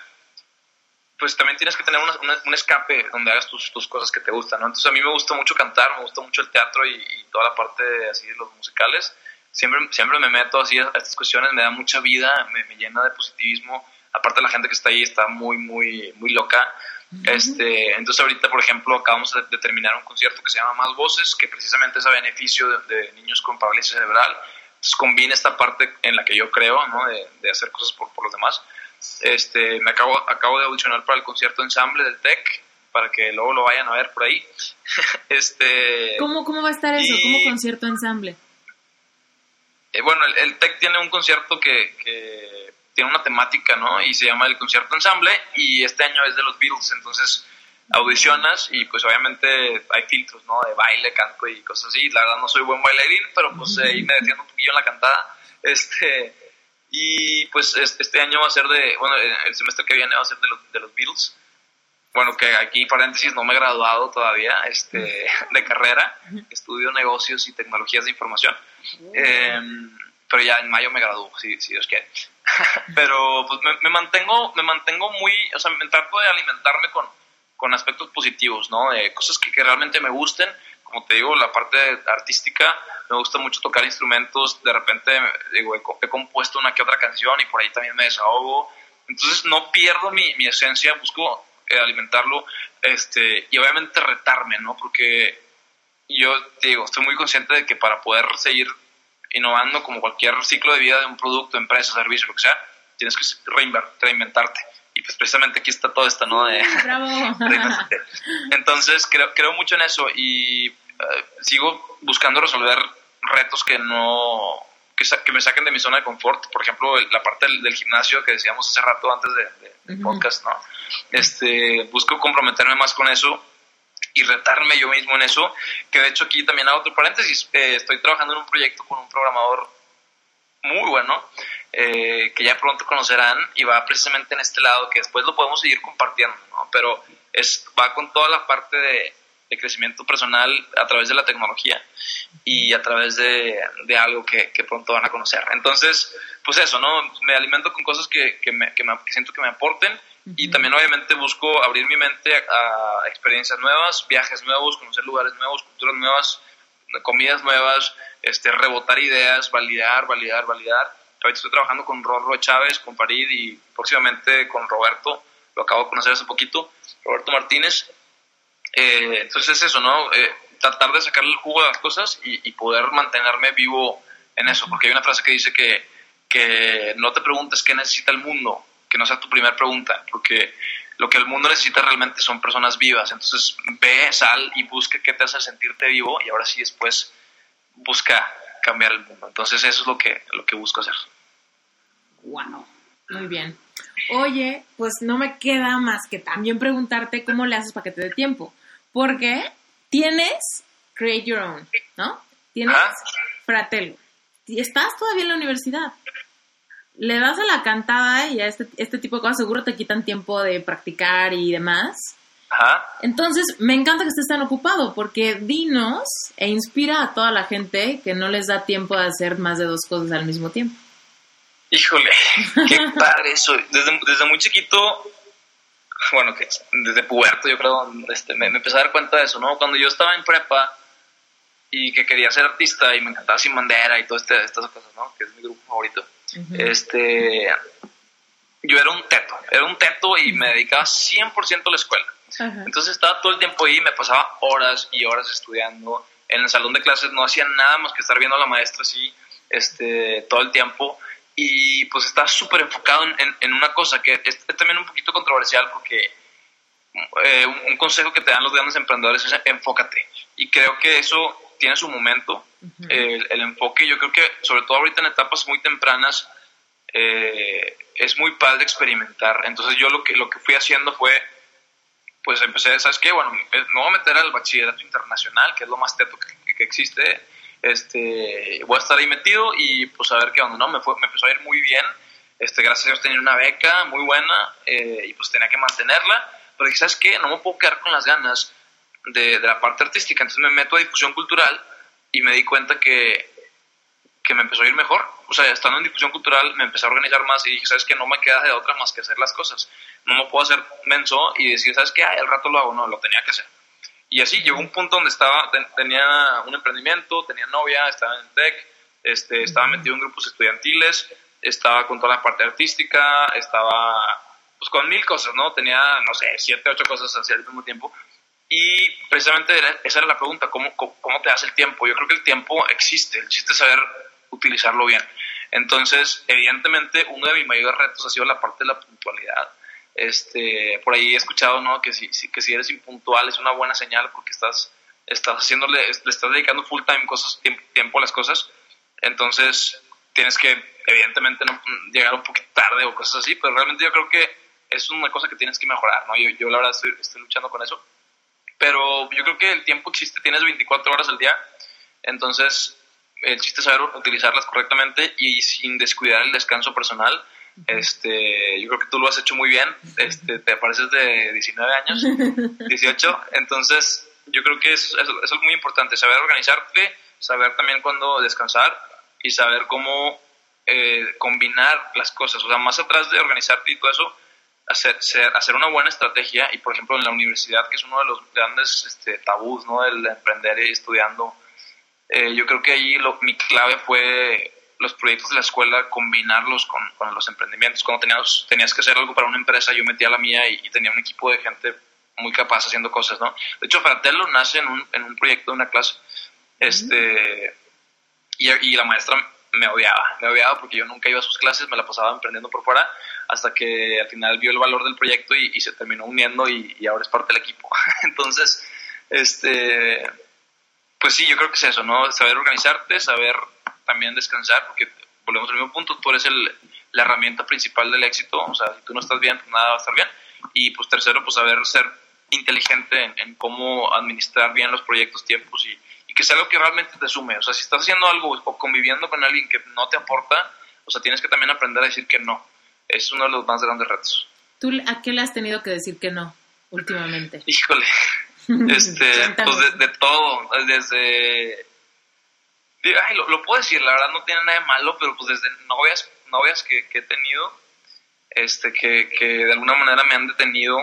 pues también tienes que tener un escape donde hagas tus, tus, cosas que te gustan, ¿no? Entonces a mí me gusta mucho cantar, me gusta mucho el teatro y, toda la parte de, así de los musicales. Siempre, siempre me meto así a, estas cuestiones, me da mucha vida, me, llena de positivismo. Aparte la gente que está ahí está muy, muy, muy loca. Este, entonces ahorita, por ejemplo, acabamos de, terminar un concierto que se llama Más Voces, que precisamente es a beneficio de, niños con parálisis cerebral. Entonces combina esta parte en la que yo creo, ¿no? De, de hacer cosas por, por los demás este, me acabo, acabo de audicionar para el concierto ensamble del TEC, para que luego lo vayan a ver por ahí. este, ¿Cómo, ¿Cómo va a estar eso? ¿Cómo concierto ensamble? Eh, bueno, el, TEC tiene un concierto que, que, tiene una temática, ¿no? Y se llama el concierto ensamble y este año es de los Beatles, entonces audicionas y pues obviamente hay filtros, ¿no? De baile, canto y cosas así. La verdad no soy buen bailarín, pero pues ahí me defiendo un poquillo en la cantada. Este, y pues este año va a ser de, bueno, el semestre que viene va a ser de los, de los Beatles. Bueno, que aquí paréntesis no me he graduado todavía este, de carrera, estudio negocios y tecnologías de información. Em, pero ya en mayo me gradúo, si, si Dios quiere. pero pues me, mantengo, me mantengo muy, o sea, me trato de alimentarme con, con aspectos positivos, ¿no? De cosas que, que realmente me gusten como te digo, la parte artística, me gusta mucho tocar instrumentos, de repente digo, he, compuesto una que otra canción y por ahí también me desahogo, entonces no pierdo mi, mi esencia, busco eh, alimentarlo este, y obviamente retarme, ¿no? Porque yo te digo, estoy muy consciente de que para poder seguir innovando como cualquier ciclo de vida de un producto, empresa, servicio, lo que sea, tienes que reinventarte. Y pues precisamente aquí está todo esto, ¿no? De, Entonces creo, creo mucho en eso y eh, sigo buscando resolver retos que no que, que, me saquen de mi zona de confort. Por ejemplo, la parte del, gimnasio que decíamos hace rato antes de, del podcast, ¿no? Este, busco comprometerme más con eso y retarme yo mismo en eso, que de hecho aquí también hago otro paréntesis, eh, estoy trabajando en un proyecto con un programador muy bueno, eh, que ya pronto conocerán y va precisamente en este lado, que después lo podemos seguir compartiendo, ¿no? pero es, va con toda la parte de, de, crecimiento personal a través de la tecnología y a través de, de algo que, que, pronto van a conocer. Entonces, pues eso, ¿no? Me alimento con cosas que, que, me, que, me, que siento que me aporten y también obviamente busco abrir mi mente a, experiencias nuevas, viajes nuevos, conocer lugares nuevos, culturas nuevas, comidas nuevas, este, rebotar ideas, validar, validar, validar. Ahorita estoy trabajando con Rorro Chávez, con Farid y próximamente con Roberto, lo acabo de conocer hace poquito, Roberto Martínez. Eh, entonces es eso, ¿no? Eh, tratar de sacarle el jugo a las cosas y, y, poder mantenerme vivo en eso, porque hay una frase que dice que, que no te preguntes qué necesita el mundo, que no sea tu primera pregunta, porque lo que el mundo necesita realmente son personas vivas. Entonces ve, sal y busca qué te hace sentirte vivo y ahora sí después busca cambiar el mundo. Entonces eso es lo que, lo que busco hacer. Wow, muy bien. Oye, pues no me queda más que también preguntarte cómo le haces para que te dé tiempo. Porque tienes Create Your Own, ¿no? Tienes Fratello. Y estás todavía en la universidad le das a la cantada y a este, este tipo de cosas seguro te quitan tiempo de practicar y demás. Ajá. Entonces, me encanta que estés tan ocupado porque dinos e inspira a toda la gente que no les da tiempo de hacer más de dos cosas al mismo tiempo. Híjole, qué padre eso. Desde, desde muy chiquito, bueno, que desde puberto yo creo, este, me, me, empecé a dar cuenta de eso, ¿no? Cuando yo estaba en prepa y que quería ser artista y me encantaba Sin Bandera y todas este, estas cosas, ¿no? Que es mi grupo favorito este, yo era un teto, era un teto y me dedicaba 100% a la escuela. Entonces estaba todo el tiempo ahí, me pasaba horas y horas estudiando. En el salón de clases no hacía nada más que estar viendo a la maestra así este, todo el tiempo. Y pues estaba súper enfocado en, en, una cosa que es, también un poquito controversial porque eh, un consejo que te dan los grandes emprendedores es enfócate. Y creo que eso tiene su momento, el, enfoque. Yo creo que, sobre todo ahorita en etapas muy tempranas, eh, es muy padre experimentar. Entonces, yo lo que, lo que fui haciendo fue, pues empecé, ¿sabes qué? Bueno, me voy a meter al bachillerato internacional, que es lo más teto que, que existe. Este, voy a estar ahí metido y pues a ver qué onda, ¿no? Me, fue, me empezó a ir muy bien. Este, gracias a Dios tenía una beca muy buena eh, y pues tenía que mantenerla. Pero dije, ¿sabes qué? No me puedo quedar con las ganas de, la parte artística. Entonces me meto a difusión cultural y me di cuenta que, que me empezó a ir mejor. O sea, estando en difusión cultural me empecé a organizar más y dije, ¿sabes qué? No me queda de otra más que hacer las cosas. No me puedo hacer menso y decir, ¿sabes qué? Ay, al rato lo hago. No, lo tenía que hacer. Y así llegó un punto donde estaba, tenía un emprendimiento, tenía novia, estaba en tech, este, estaba metido en grupos estudiantiles, estaba con toda la parte artística, estaba pues con mil cosas, ¿no? Tenía, no sé, siete, ocho cosas así al mismo tiempo. Y precisamente esa era la pregunta, ¿cómo, ¿cómo te das el tiempo? Yo creo que el tiempo existe, el chiste es saber utilizarlo bien. Entonces, evidentemente, uno de mis mayores retos ha sido la parte de la puntualidad. Este, por ahí he escuchado ¿no? que, si, que si eres impuntual es una buena señal porque estás, estás haciéndole, le estás dedicando full time cosas, tiempo a las cosas. Entonces, tienes que, evidentemente, no llegar un poquito tarde o cosas así, pero realmente yo creo que es una cosa que tienes que mejorar. ¿no? Yo, yo la verdad, estoy luchando con eso pero yo creo que el tiempo existe, tienes 24 horas al día, entonces el chiste es saber utilizarlas correctamente y sin descuidar el descanso personal. Este, yo creo que tú lo has hecho muy bien, este, te pareces de 19 años, 18, entonces yo creo que eso, es muy importante, saber organizarte, saber también cuándo descansar y saber cómo eh, combinar las cosas, o sea, más atrás de organizarte y todo eso, hacer, hacer una buena estrategia y, por ejemplo, en la universidad, que es uno de los grandes este, tabús, ¿no? El emprender y estudiando, eh, yo creo que ahí lo, mi clave fue los proyectos de la escuela, combinarlos con, con los emprendimientos. Cuando tenías, tenías que hacer algo para una empresa, yo metía la mía y, tenía un equipo de gente muy capaz haciendo cosas, ¿no? De hecho, Fratello nace en un, en un proyecto de una clase, este, y, y la maestra me odiaba, me odiaba porque yo nunca iba a sus clases, me la pasaba emprendiendo por fuera, hasta que al final vio el valor del proyecto y, se terminó uniendo y, y, ahora es parte del equipo. Entonces, este, pues sí, yo creo que es eso, ¿no? Saber organizarte, saber también descansar, porque volvemos al mismo punto, tú eres el, la herramienta principal del éxito, o sea, si tú no estás bien, pues nada va a estar bien. Y pues tercero, pues saber ser inteligente en, cómo administrar bien los proyectos, tiempos y, y, que sea algo que realmente te sume. O sea, si estás haciendo algo o conviviendo con alguien que no te aporta, o sea, tienes que también aprender a decir que no. Es uno de los más grandes retos. ¿Tú a qué le has tenido que decir que no últimamente? Híjole, este, pues de, todo, desde... Ay, lo, puedo decir, la verdad no tiene nada de malo, pero pues desde novias, novias que, que he tenido, este, que, que de alguna manera me han detenido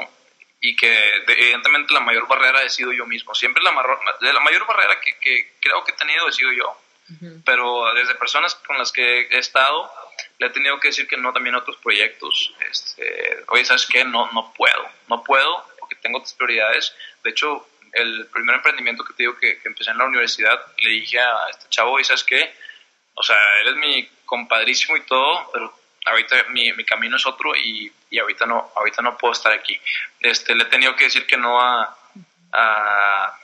y que evidentemente la mayor barrera he sido yo mismo. Siempre la, la mayor barrera que, que, creo que he tenido he sido yo. Pero desde personas con las que he estado, le he tenido que decir que no también a otros proyectos. Este, oye, ¿sabes qué? No, no puedo. No puedo porque tengo otras prioridades. De hecho, el primer emprendimiento que te digo que, que empecé en la universidad, le dije a este chavo, oye, ¿sabes qué? O sea, eres mi compadrísimo y todo, pero ahorita mi, mi camino es otro y, y, ahorita no ahorita no puedo estar aquí. Este, le he tenido que decir que no a, a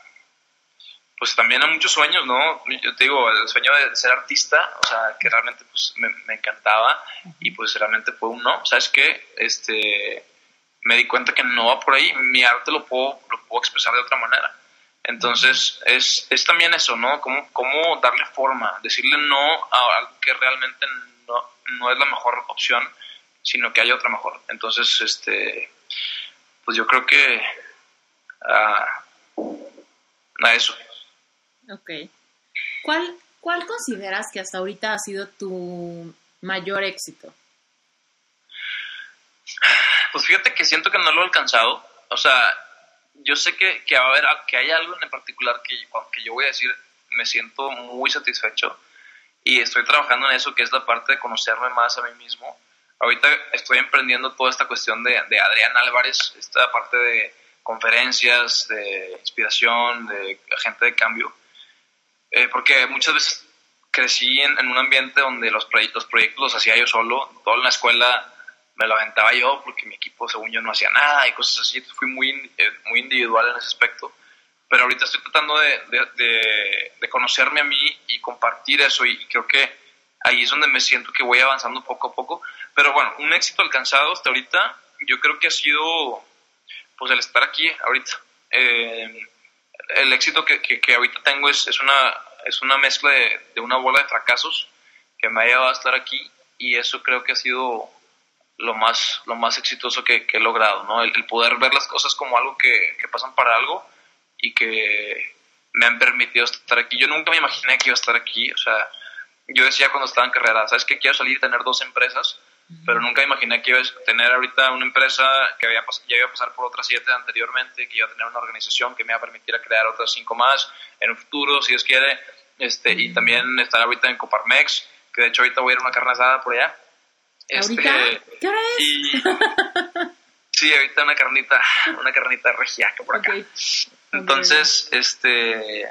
pues también a muchos sueños, ¿no? Yo te digo, el sueño de ser artista, o sea, que realmente pues, me, me encantaba y pues realmente fue un no. ¿Sabes qué? Este, me di cuenta que no va por ahí, mi arte lo puedo, lo puedo expresar de otra manera. Entonces, es, es también eso, ¿no? Cómo, cómo darle forma, decirle no a algo que realmente no, es la mejor opción, sino que hay otra mejor. Entonces, este, pues yo creo que a ah, eso. Ok. ¿Cuál, ¿Cuál consideras que hasta ahorita ha sido tu mayor éxito? Pues fíjate que siento que no lo he alcanzado. O sea, yo sé que, que va a haber que hay algo en particular que, que yo voy a decir, me siento muy satisfecho y estoy trabajando en eso, que es la parte de conocerme más a mí mismo. Ahorita estoy emprendiendo toda esta cuestión de, de Adrián Álvarez, esta parte de conferencias, de inspiración, de gente de cambio, eh, porque muchas veces crecí en, un ambiente donde los, los proyectos los hacía yo solo, toda la escuela me lo aventaba yo porque mi equipo, según yo, no hacía nada y cosas así, fui muy, eh, muy individual en ese aspecto pero ahorita estoy tratando de, de, conocerme a mí y compartir eso y, creo que ahí es donde me siento que voy avanzando poco a poco. Pero bueno, un éxito alcanzado hasta ahorita, yo creo que ha sido pues el estar aquí ahorita. Eh, el éxito que, que, ahorita tengo es, es, una, es una mezcla de, una bola de fracasos que me ha llevado a estar aquí y eso creo que ha sido lo más, lo más exitoso que, he logrado, ¿no? El, el, poder ver las cosas como algo que, que pasan para algo y que me han permitido estar aquí. Yo nunca me imaginé que iba a estar aquí, o sea, yo decía cuando estaba en carrera, ¿sabes que Quiero salir y tener dos empresas, pero nunca me imaginé que iba a tener ahorita una empresa que había, ya iba a pasar por otras siete anteriormente, que iba a tener una organización que me iba a permitir crear otras cinco más en un futuro, si Dios quiere, este, y también estar ahorita en Coparmex, que de hecho ahorita voy a ir a una carne asada por allá. Este, ¿Qué hora es? sí, ahorita una carnita, una carnita regiaca por acá. Entonces, este,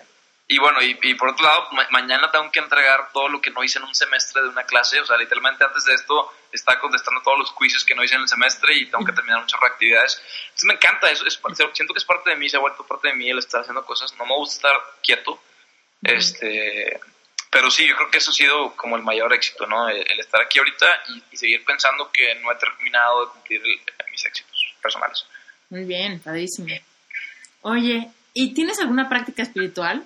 y bueno, y, por otro lado, mañana tengo que entregar todo lo que no hice en un semestre de una clase, o sea, literalmente antes de esto estaba contestando todos los quizzes que no hice en el semestre y tengo que terminar muchas reactividades. Entonces me encanta eso, es, siento que es parte de mí, se ha vuelto parte de mí el estar haciendo cosas, no me gusta estar quieto, este, pero sí, yo creo que eso ha sido como el mayor éxito, ¿no? El, estar aquí ahorita y, seguir pensando que no he terminado de cumplir mis éxitos personales. Muy bien, padrísimo. Oye, ¿y tienes alguna práctica espiritual?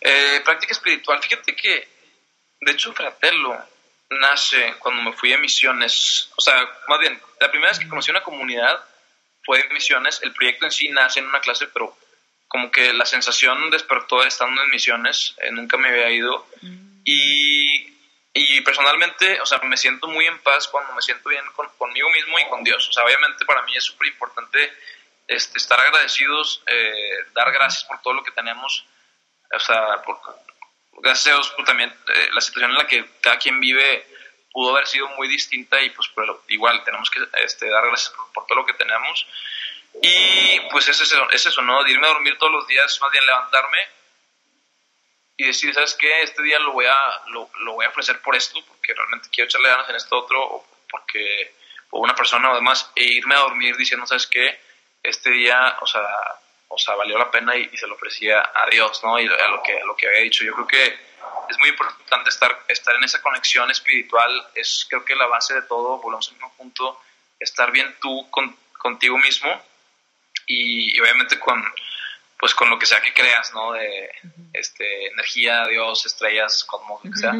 Eh, práctica espiritual, fíjate que, de hecho, Fratello nace cuando me fui a misiones, o sea, más bien, la primera vez que conocí una comunidad fue en misiones, el proyecto en sí nace en una clase, pero como que la sensación despertó estando en misiones, eh, nunca me había ido, mm. y, y, personalmente, o sea, me siento muy en paz cuando me siento bien conmigo mismo y con Dios, o sea, obviamente para mí es súper importante este, estar agradecidos, eh, dar gracias por todo lo que tenemos, o sea, por, gracias a Dios también eh, la situación en la que cada quien vive pudo haber sido muy distinta y pues pero igual tenemos que este, dar gracias por, todo lo que tenemos Y pues es eso, es eso, ¿no? De irme a dormir todos los días, más bien levantarme y decir, ¿sabes qué? Este día lo voy a, lo, lo voy a ofrecer por esto, porque realmente quiero echarle ganas en esto otro, o porque o una persona o demás, e irme a dormir diciendo, ¿sabes qué? Este día, o sea, o sea, valió la pena y, se lo ofrecía a Dios, ¿no? Y a lo que, a lo que había dicho. Yo creo que es muy importante estar, estar en esa conexión espiritual, es creo que la base de todo, volvemos al mismo punto, estar bien tú con, contigo mismo y, obviamente con pues con lo que sea que creas, ¿no? De este, energía, Dios, estrellas, cosmos, lo que sea.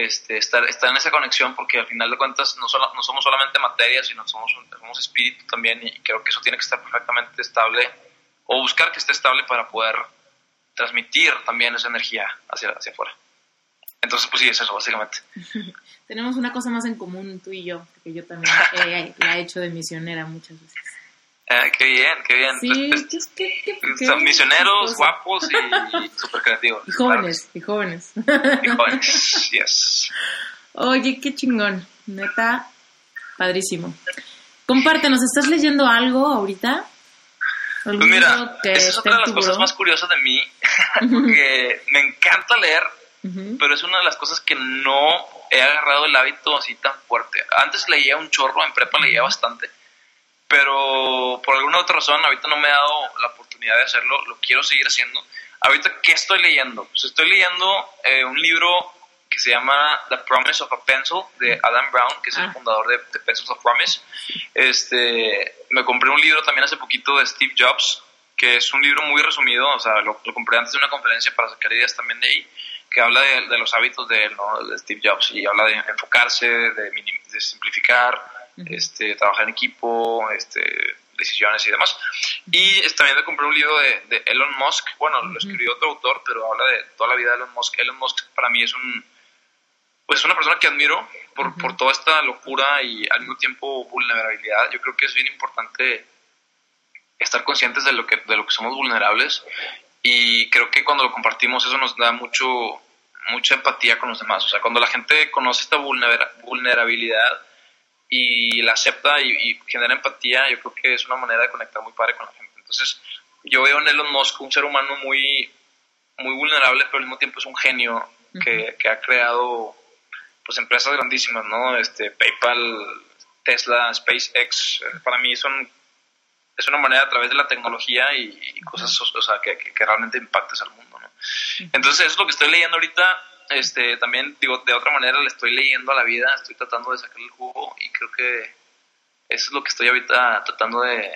Este, estar, estar en esa conexión porque al final de cuentas no, solo, no somos solamente materia, sino somos, somos espíritu también y creo que eso tiene que estar perfectamente estable o buscar que esté estable para poder transmitir también esa energía hacia, hacia afuera. Entonces, pues sí, es eso, básicamente. Tenemos una cosa más en común, tú y yo, porque yo también la he hecho de misionera muchas veces. Eh, qué bien, qué bien. Sí, pues, pues, son misioneros, guapos y súper creativos. Y jóvenes, y jóvenes. Y jóvenes, yes. Oye, qué chingón. Neta, padrísimo. Compártenos, ¿estás leyendo algo ahorita? Pues mira, esa es otra de las cosas más curiosas de mí, porque me encanta leer, pero es una de las cosas que no he agarrado el hábito así tan fuerte. Antes leía un chorro, en prepa leía bastante, pero por alguna otra razón ahorita no me he dado la oportunidad de hacerlo, lo quiero seguir haciendo. Ahorita, ¿qué estoy leyendo? Pues estoy leyendo eh, un libro que se llama The Promise of a Pencil de Adam Brown, que es el ah. fundador de, de, Pencils of Promise. Este, me compré un libro también hace poquito de Steve Jobs, que es un libro muy resumido, o sea, lo, compré antes de una conferencia para sacar ideas también de ahí, que habla de, los hábitos de, de, Steve Jobs y habla de enfocarse, de, de simplificar, este, trabajar en equipo, este, decisiones y demás. Y también me compré un libro de, Elon Musk, bueno, lo escribió otro autor, pero habla de toda la vida de Elon Musk. Elon Musk para mí es un pues una persona que admiro por, por toda esta locura y al mismo tiempo vulnerabilidad. Yo creo que es bien importante estar conscientes de lo que, de lo que somos vulnerables y creo que cuando lo compartimos eso nos da mucho mucha empatía con los demás. O sea, cuando la gente conoce esta vulnerabilidad y la acepta y, genera empatía, yo creo que es una manera de conectar muy padre con la gente. Entonces, yo veo en Elon Musk un ser humano muy, muy vulnerable, pero al mismo tiempo es un genio que, que ha creado pues empresas grandísimas, ¿no? Este, PayPal, Tesla, SpaceX, para mí son es una manera a través de la tecnología y, cosas o sea, que, que, realmente impactes al mundo, ¿no? Entonces, eso es lo que estoy leyendo ahorita. Este, también, digo, de otra manera le estoy leyendo a la vida, estoy tratando de sacar el jugo y creo que eso es lo que estoy ahorita tratando de,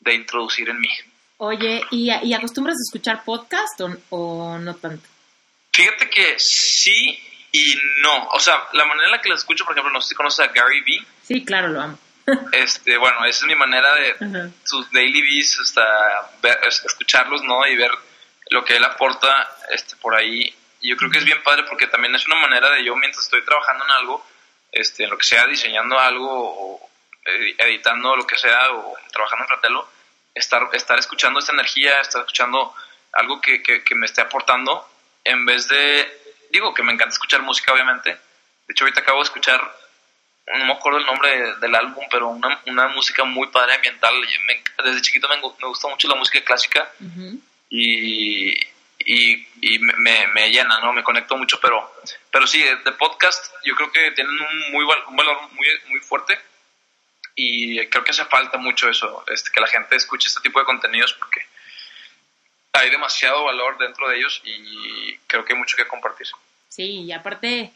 de introducir en mí. Oye, ¿y, ¿y acostumbras a escuchar podcast o, o no tanto? Fíjate que sí, y no, o sea, la manera en la que la escucho, por ejemplo, no sé si conoces a Gary Vee. Sí, claro, lo amo. este, bueno, esa es mi manera de sus daily beats, hasta escucharlos, ¿no? Y ver lo que él aporta este, por ahí. Y yo creo que es bien padre porque también es una manera de yo, mientras estoy trabajando en algo, este, en lo que sea, diseñando algo o editando lo que sea o trabajando en Fratello, estar, estar escuchando esta energía, estar escuchando algo que, que, que me esté aportando en vez de digo que me encanta escuchar música, obviamente. De hecho, ahorita acabo de escuchar, no me acuerdo el nombre del álbum, pero una, una música muy padre ambiental. desde chiquito me, me, gusta mucho la música clásica y, y, me, me, llena, ¿no? Me conecto mucho, pero, pero sí, de, podcast yo creo que tienen un, muy, valor muy, muy fuerte y creo que hace falta mucho eso, este, que la gente escuche este tipo de contenidos porque hay demasiado valor dentro de ellos y creo que hay mucho que compartir. Sí, y aparte,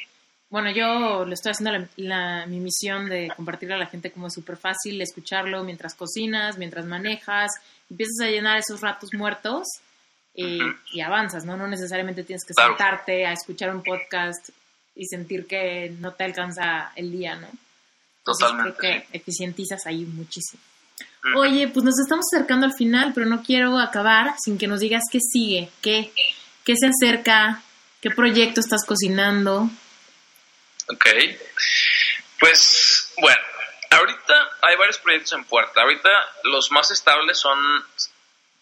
bueno, yo lo estoy haciendo la, mi misión de compartirle a la gente como súper fácil escucharlo mientras cocinas, mientras manejas, empiezas a llenar esos ratos muertos y, avanzas, ¿no? No necesariamente tienes que sentarte a escuchar un podcast y sentir que no te alcanza el día, ¿no? Totalmente. creo que eficientizas ahí muchísimo. Oye, pues nos estamos acercando al final, pero no quiero acabar sin que nos digas qué sigue, qué, qué se acerca, qué proyecto estás cocinando. Ok. Pues, bueno, ahorita hay varios proyectos en puerta. Ahorita los más estables son,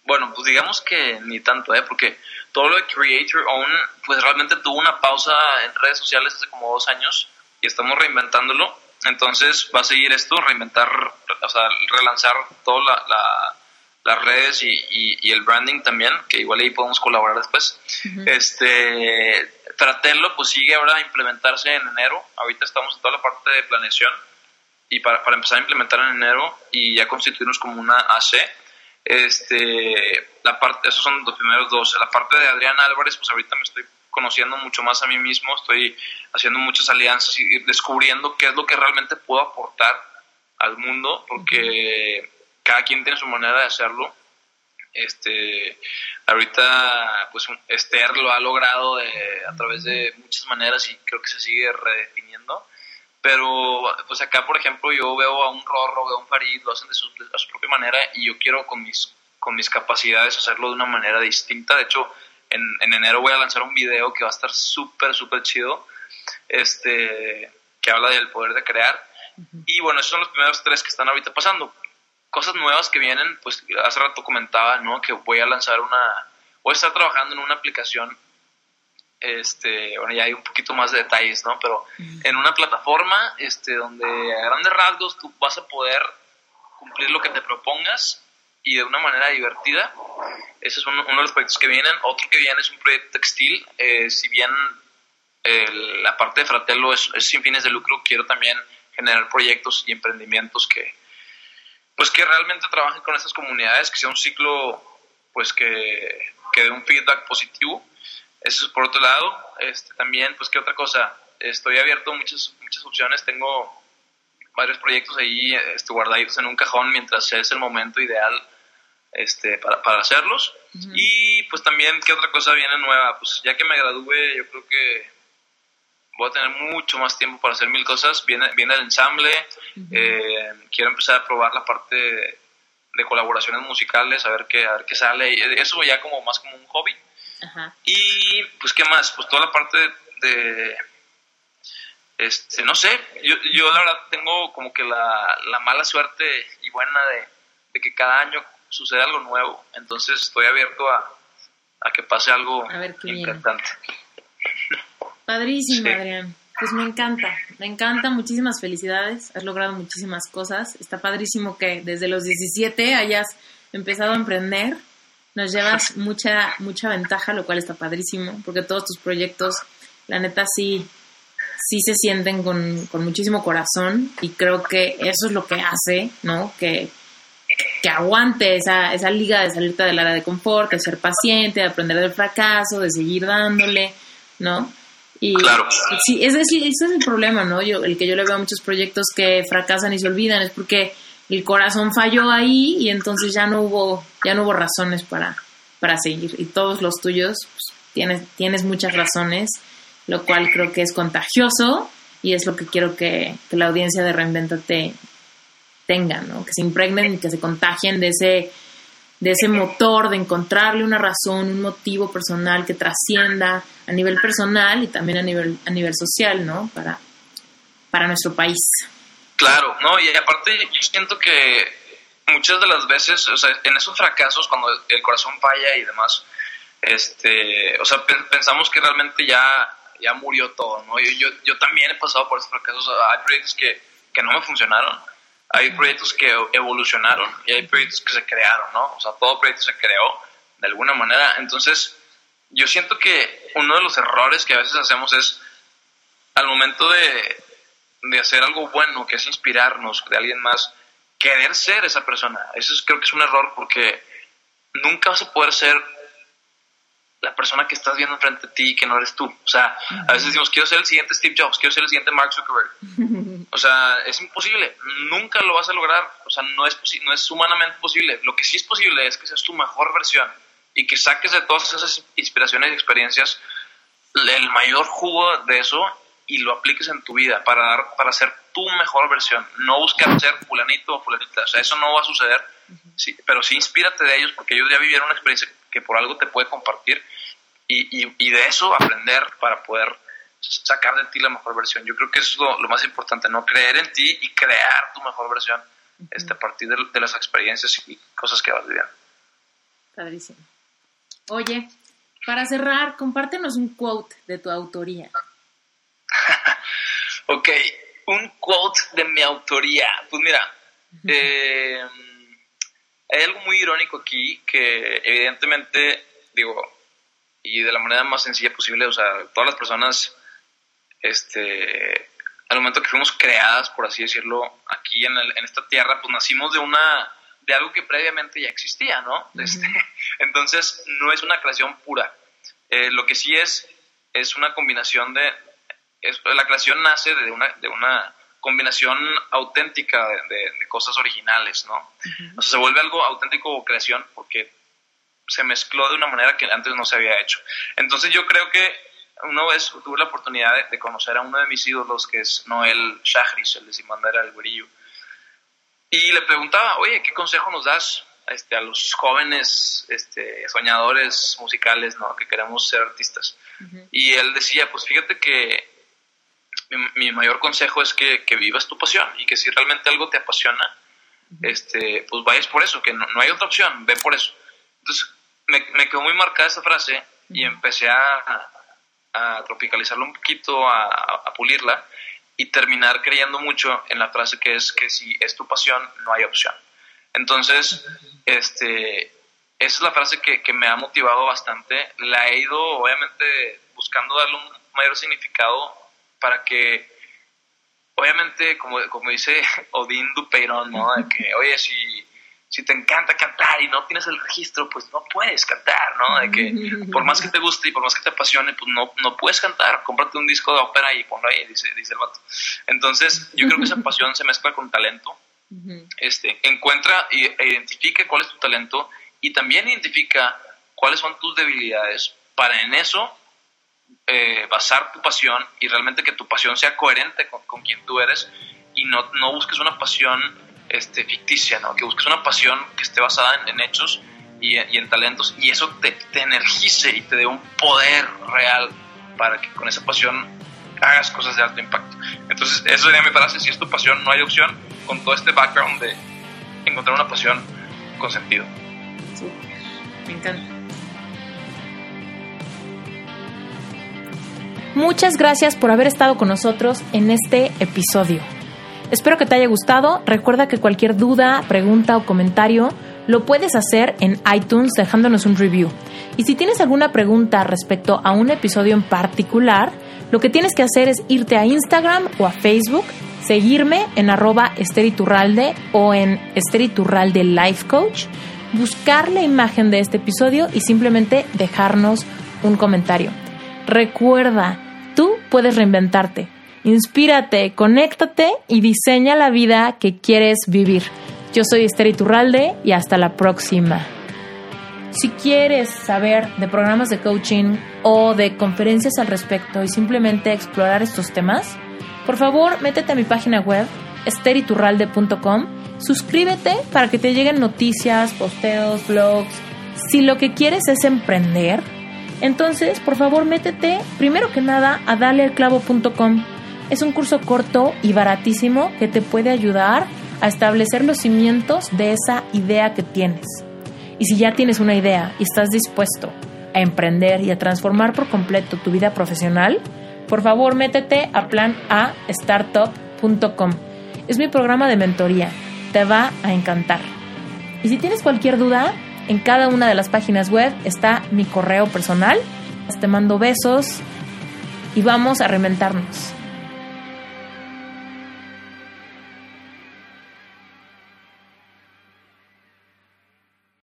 bueno, pues digamos que ni tanto, ¿eh? Porque todo lo de Creator Own, pues realmente tuvo una pausa en redes sociales hace como dos años y estamos reinventándolo entonces va a seguir esto, reinventar o sea, relanzar todas las redes y, el branding también, que igual ahí podemos colaborar después. Este, Fratello pues sigue ahora a implementarse en enero, ahorita estamos en toda la parte de planeación y para, para empezar a implementar en enero y ya constituirnos como una AC. Este, la parte, esos son los primeros dos. La parte de Adrián Álvarez, pues ahorita me estoy conociendo mucho más a mí mismo, estoy haciendo muchas alianzas y descubriendo qué es lo que realmente puedo aportar al mundo, porque cada quien tiene su manera de hacerlo. Este, ahorita, pues Esther lo ha logrado a través de muchas maneras y creo que se sigue redefiniendo. Pero, pues acá, por ejemplo, yo veo a un Rorro, veo a un Farid, lo hacen de su, a su propia manera y yo quiero con mis, con mis capacidades hacerlo de una manera distinta. De hecho, en, enero voy a lanzar un video que va a estar súper, súper chido, este, que habla del poder de crear. Y bueno, esos son los primeros tres que están ahorita pasando. Cosas nuevas que vienen, pues hace rato comentaba, ¿no? Que voy a lanzar una, voy a estar trabajando en una aplicación, este, bueno, ya hay un poquito más de detalles, ¿no? Pero en una plataforma, este, donde a grandes rasgos tú vas a poder cumplir lo que te propongas y de una manera divertida. Ese es uno, de los proyectos que vienen. Otro que viene es un proyecto textil. Eh, si bien la parte de Fratello es, sin fines de lucro, quiero también generar proyectos y emprendimientos que, pues que realmente trabajen con estas comunidades, que sea un ciclo pues que, que dé un feedback positivo. Eso es por otro lado. Este, también, pues, ¿qué otra cosa? Estoy abierto a muchas, muchas opciones. Tengo varios proyectos ahí este, guardaditos en un cajón mientras es el momento ideal este, para, para hacerlos. Y pues también, ¿qué otra cosa viene nueva? Pues ya que me gradúe, yo creo que voy a tener mucho más tiempo para hacer mil cosas. Viene, viene el ensamble, eh, quiero empezar a probar la parte de, colaboraciones musicales, a ver qué, a ver qué sale. Eso ya como más como un hobby. Y pues, ¿qué más? Pues toda la parte de, este, no sé, yo, yo la verdad tengo como que la, la mala suerte y buena de, de que cada año sucede algo nuevo. Entonces estoy abierto a, a que pase algo importante. Padrísimo, Adrián. Pues me encanta, me encanta, muchísimas felicidades, has logrado muchísimas cosas, está padrísimo que desde los 17 hayas empezado a emprender, nos llevas mucha, mucha ventaja, lo cual está padrísimo, porque todos tus proyectos, la neta sí, sí se sienten con, con muchísimo corazón y creo que eso es lo que hace, ¿no? Que, que aguante esa, esa liga de salirte del área de confort, de ser paciente, de aprender del fracaso, de seguir dándole, ¿no? Y claro. sí, ese, es el problema, ¿no? Yo, el que yo le veo a muchos proyectos que fracasan y se olvidan es porque el corazón falló ahí y entonces ya no hubo, ya no hubo razones para, para seguir. Y todos los tuyos, pues, tienes, tienes muchas razones, lo cual creo que es contagioso y es lo que quiero que, que la audiencia de Reinventate tengan, ¿no? Que se impregnen y que se contagien de ese, de ese motor, de encontrarle una razón, un motivo personal que trascienda a nivel personal y también a nivel, a nivel social, ¿no? Para, para nuestro país. Claro, ¿no? Y aparte yo siento que muchas de las veces, o sea, en esos fracasos, cuando el corazón falla y demás, este, o sea, pensamos que realmente ya, ya murió todo, ¿no? Yo, yo, yo también he pasado por esos fracasos, hay proyectos que, que no me funcionaron, hay proyectos que evolucionaron y hay proyectos que se crearon, ¿no? O sea, todo proyecto se creó de alguna manera. Entonces, yo siento que uno de los errores que a veces hacemos es, al momento de, de hacer algo bueno, que es inspirarnos de alguien más, querer ser esa persona. Eso creo que es un error porque nunca vas a poder ser la persona que estás viendo enfrente de ti que no eres tú. O sea, a veces decimos, quiero ser el siguiente Steve Jobs, quiero ser el siguiente Mark Zuckerberg. O sea, es imposible, nunca lo vas a lograr. O sea, no es, no es humanamente posible. Lo que sí es posible es que seas tu mejor versión y que saques de todas esas inspiraciones y experiencias el mayor jugo de eso y lo apliques en tu vida para, dar, para ser tu mejor versión. No buscar ser fulanito o fulanita. O sea, eso no va a suceder. Sí, pero sí inspírate de ellos porque ellos ya vivieron una experiencia que por algo te puede compartir y, y, de eso aprender para poder sacar de ti la mejor versión. Yo creo que eso es lo, más importante, no creer en ti y crear tu mejor versión este, a partir de, las experiencias y cosas que vas viviendo. Padrísimo. Oye, para cerrar, compártenos un quote de tu autoría. ok, un quote de mi autoría. Pues mira, Eh, hay algo muy irónico aquí que evidentemente, digo, y de la manera más sencilla posible, o sea, todas las personas, este, al momento que fuimos creadas, por así decirlo, aquí en, en esta tierra, pues nacimos de una de algo que previamente ya existía, ¿no? Este, entonces, no es una creación pura. Eh, lo que sí es, es una combinación de, la creación nace de una, de una combinación auténtica de, cosas originales, ¿no? O sea, se vuelve algo auténtico o creación porque se mezcló de una manera que antes no se había hecho. Entonces yo creo que una vez tuve la oportunidad de, conocer a uno de mis ídolos, que es Noel Shahris, el de Simandera el Guerillo, y le preguntaba, oye, ¿qué consejo nos das este, a los jóvenes este, soñadores musicales ¿no? que queremos ser artistas? Y él decía, pues fíjate que mi, mayor consejo es que, que, vivas tu pasión y que si realmente algo te apasiona, este, pues vayas por eso, que no, hay otra opción, ve por eso. Entonces me, me quedó muy marcada esa frase y empecé a, a, tropicalizarla un poquito, a, a, pulirla y terminar creyendo mucho en la frase que es que si es tu pasión, no hay opción. Entonces, este, esa es la frase que, que me ha motivado bastante. La he ido, obviamente, buscando darle un mayor significado para que, obviamente, como, como dice Odín Dupeirón, ¿no? De que, oye, si, si te encanta cantar y no tienes el registro, pues no puedes cantar, ¿no? De que por más que te guste y por más que te apasione, pues no, no puedes cantar. Cómprate un disco de ópera y ponlo ahí, dice, dice el vato. Entonces, yo creo que esa pasión se mezcla con talento. Este, encuentra e identifica cuál es tu talento y también identifica cuáles son tus debilidades para en eso eh, basar tu pasión y realmente que tu pasión sea coherente con, con quien tú eres y no, no, busques una pasión este, ficticia, ¿no? que busques una pasión que esté basada en, hechos y, en talentos y eso te, te, energice y te dé un poder real para que con esa pasión hagas cosas de alto impacto. Entonces, eso sería mi frase, si es tu pasión, no hay opción con todo este background de encontrar una pasión con sentido. Sí, me encanta. Muchas gracias por haber estado con nosotros en este episodio. Espero que te haya gustado. Recuerda que cualquier duda, pregunta o comentario lo puedes hacer en iTunes dejándonos un review. Y si tienes alguna pregunta respecto a un episodio en particular, lo que tienes que hacer es irte a Instagram o a Facebook, seguirme en arroba esteriturralde o en esteriturralde life coach, buscar la imagen de este episodio y simplemente dejarnos un comentario. Recuerda, Tú puedes reinventarte. Inspírate, conéctate y diseña la vida que quieres vivir. Yo soy Esther Iturralde y hasta la próxima. Si quieres saber de programas de coaching o de conferencias al respecto y simplemente explorar estos temas, por favor métete a mi página web esteriturralde.com, suscríbete para que te lleguen noticias, posteos, blogs. Si lo que quieres es emprender, entonces, por favor, métete primero que nada a dalealclavo.com. Es un curso corto y baratísimo que te puede ayudar a establecer los cimientos de esa idea que tienes. Y si ya tienes una idea y estás dispuesto a emprender y a transformar por completo tu vida profesional, por favor métete a planastartup.com. Es mi programa de mentoría. Te va a encantar. Y si tienes cualquier duda, en cada una de las páginas web está mi correo personal. Te mando besos y vamos a reventarnos.